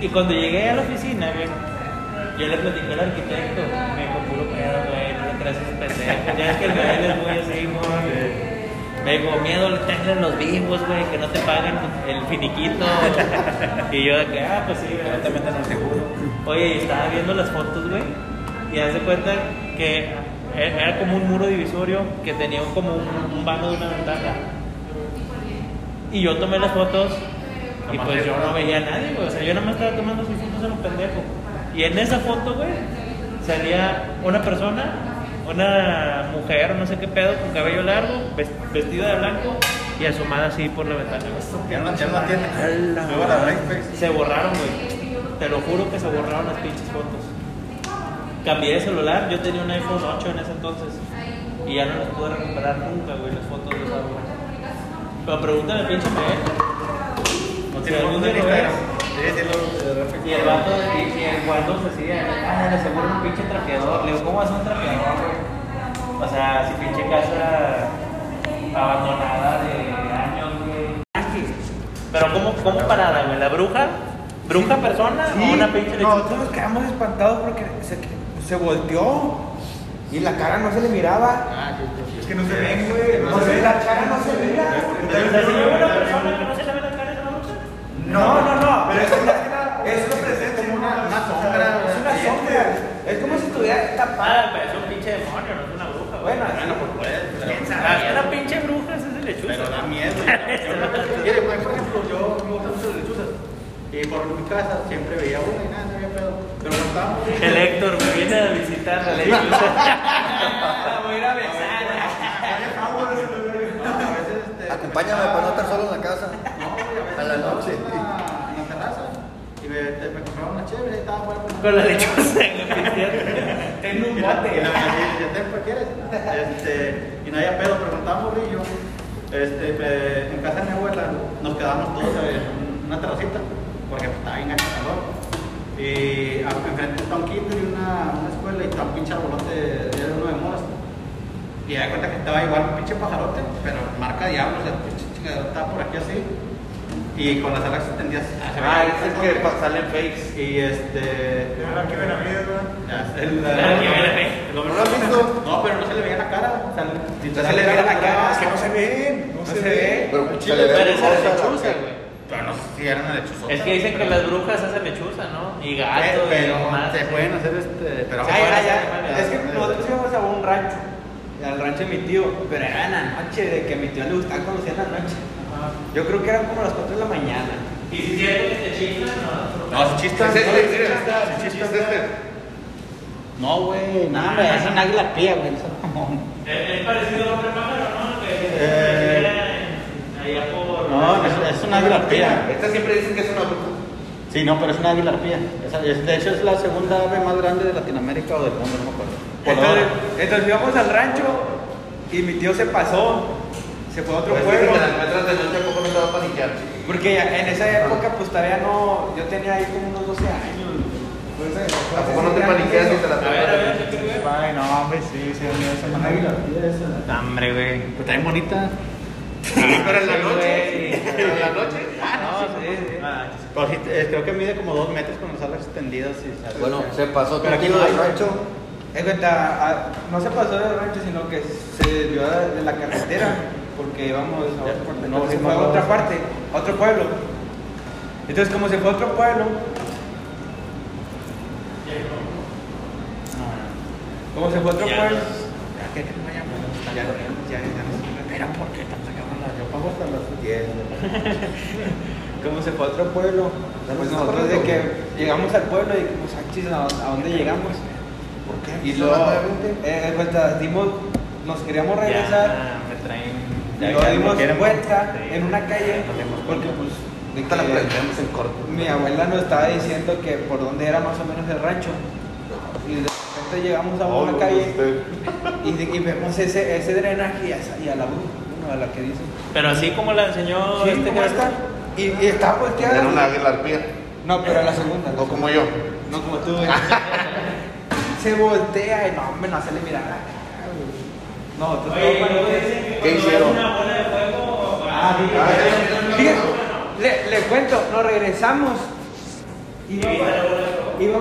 Y cuando llegué a la oficina, güey, yo le platiqué al arquitecto, me dijo, puro pedo, güey, no ese pendejo. Ya es que el güey es muy así, muy... Me dijo, miedo le tengan los vivos, güey, que no te paguen el finiquito. y yo de que, ah, pues sí, No güey. te metan al seguro. Oye, estaba viendo las fotos, güey, y haz de cuenta que era como un muro divisorio que tenía como un, un vano de una ventana. Y yo tomé las fotos y pues yo no veía a nadie, güey. O sea, yo nada más estaba tomando sus fotos a lo pendejo. Y en esa foto, güey, salía una persona, una mujer, no sé qué pedo, con cabello largo, ves- vestida de blanco y asomada así por la ventana, güey. Ya no, no tiene. Se borraron, güey. Te lo juro que se borraron las pinches fotos. Cambié de celular, yo tenía un iPhone 8 en ese entonces. Y ya no las pude recuperar nunca, güey, las fotos de esa. Pero pregúntale al pinche. No tiene algún fotos. Instagram. De Rainface. Y el vato, y, y el guardo se decía, ah, de seguro un pinche trapeador. Le digo, ¿cómo va a un trapeador, güey? O sea, si pinche casa abandonada de años, güey. Pero ¿cómo, cómo parada, güey? ¿La bruja? ¿Bruja persona Sí, o una pinche lechuza? Nosotros nos quedamos espantados porque se, se volteó y la cara no se le miraba. Ah, Es que no se ven, güey. No se ve, la cara no se mira. Sea, si yo veo una persona que no se le ve la cara, ¿es una bruja? No, no, no. Pero es que es lo presente. como una- una sombra, Es una sombra. Es como si estuviera tapada. Ah, es un pinche demonio, no es una bruja. Bueno, Bueno, pues puede, Ah, es una pinche bruja, esa es el lechuza. Pero da miedo. [LAUGHS] Yo por ejemplo, yo me gustan mucho lechuzas. Y por mi casa siempre veía una y nada, no había pedo. Pero cuando estábamos. El Héctor me viene a visitar la lechuza. La [LAUGHS] voy a ir a besar. No, a veces este. Acompáñame para no estar solo en la casa. No, a A la noche. estaba En la, la terraza. Y me, me compraba una chévere y estaba fuera con Con la lechuza en el cristiano. Tengo un Y bote. la y te pues quieres. Este, y no había pedo, pero cuando estaba morrillo, este, me- en casa de mi abuela nos quedamos todos en una terracita, porque pues, estaba bien gacho el calor. Y enfrente está un kinder y una, una escuela y está un pinche arbolote de uno de moras. Y me da cuenta que estaba igual un pinche pajarote, pero marca diablo, o sea, el pinche chingadero estaba por aquí así. Y con las alas extendidas. se Ah, veía- es el que pa- sale en fakes. Y este. Aquí ven a mí, ya, el-. ¿No ¿No lo has visto? No, pero no se le veía la cara. O sea, No se le ve la cara. Es que no se ven. No, se, ve. Pero Pero se le ve Pero esa es borrosa la. Pero no sé si eran lechuzos. Es que dicen que las brujas hacen lechuza, ¿no? Y gatos pero y demás. se pueden hacer este. Pero hacer ay, animales. Es que nosotros íbamos a un rancho. Al rancho de mi tío. Pero era en la noche, de que a mi tío le gustaba conocer en la noche. Yo creo que eran como las 4 de la mañana. ¿Y si es cierto que te chistan? No, No, si chistas. Es este, no, si si es este. No, güey, no, hombre, es un águila pía, güey. eso no. Es, es parecido al hombre pájaro, ¿no? Que que Eh. allá por. No, es, es una águila pía. Esta siempre dicen que es una bruja. Sí, no, pero es una águila arpía. Es- de hecho, es la segunda ave más grande de Latinoamérica o del mundo, no me acuerdo. Entonces, íbamos al rancho y mi tío se pasó. Se fue a otro Pues que pueblo. Porque en esa época, pues todavía no. Yo tenía ahí como unos 12 años. Pues, eh, ¿A pues, poco no te paniqueas ni te las A ver, ver. Ay, no, hombre, sí, sí, esa es una águila arpía esa. Hombre, güey. Pues está bien bonita. Pero en la noche. Pero en la noche. Ah, no, sí, sí. Ah, Pero sí, eh, creo que mide como dos metros con las alas extendidas. Y, Bueno, se pasó Pero aquí tranquilo no del rancho. Es cuenta, ah, no se pasó del rancho, sino que se desvió de la carretera porque íbamos a otra parte. No, se fue a otra parte, a otro pueblo. Entonces, como se fue a otro pueblo, como se fue a otro pueblo, Ya que no ya, ya, ya, ya no se espera porque la las 10. [LAUGHS] como se fue a otro pueblo, pues nosotros de que llegamos al pueblo y dijimos, "Ah, chis, ¿a a dónde llegamos? ¿Por qué? Y luego, eh, de cuenta, dimos, nos queríamos regresar. Ya, me traen. Y luego dimos vuelta Sí. en una calle No porque pues de Ahorita la que prendemos en corto. mi abuela nos estaba diciendo que por dónde era más o menos el rancho y de repente llegamos a una calle y, de- y vemos ese, ese drenaje y a, y a la bruja, bueno, a la que dice Pero así como la enseñó sí, este ¿cómo está? Y, y está volteada Era una águila arpía. no, pero la segunda la O como yo. no como tú güey. [LAUGHS] se voltea y no, hombre, no se le mira la cara, güey. no, tú Oye, ¿y luego dicen que ¿Qué cuando hicieron? una bola de fuego. Ah, Ah, Fíjate, le, le cuento, nos regresamos y Y fuego. iba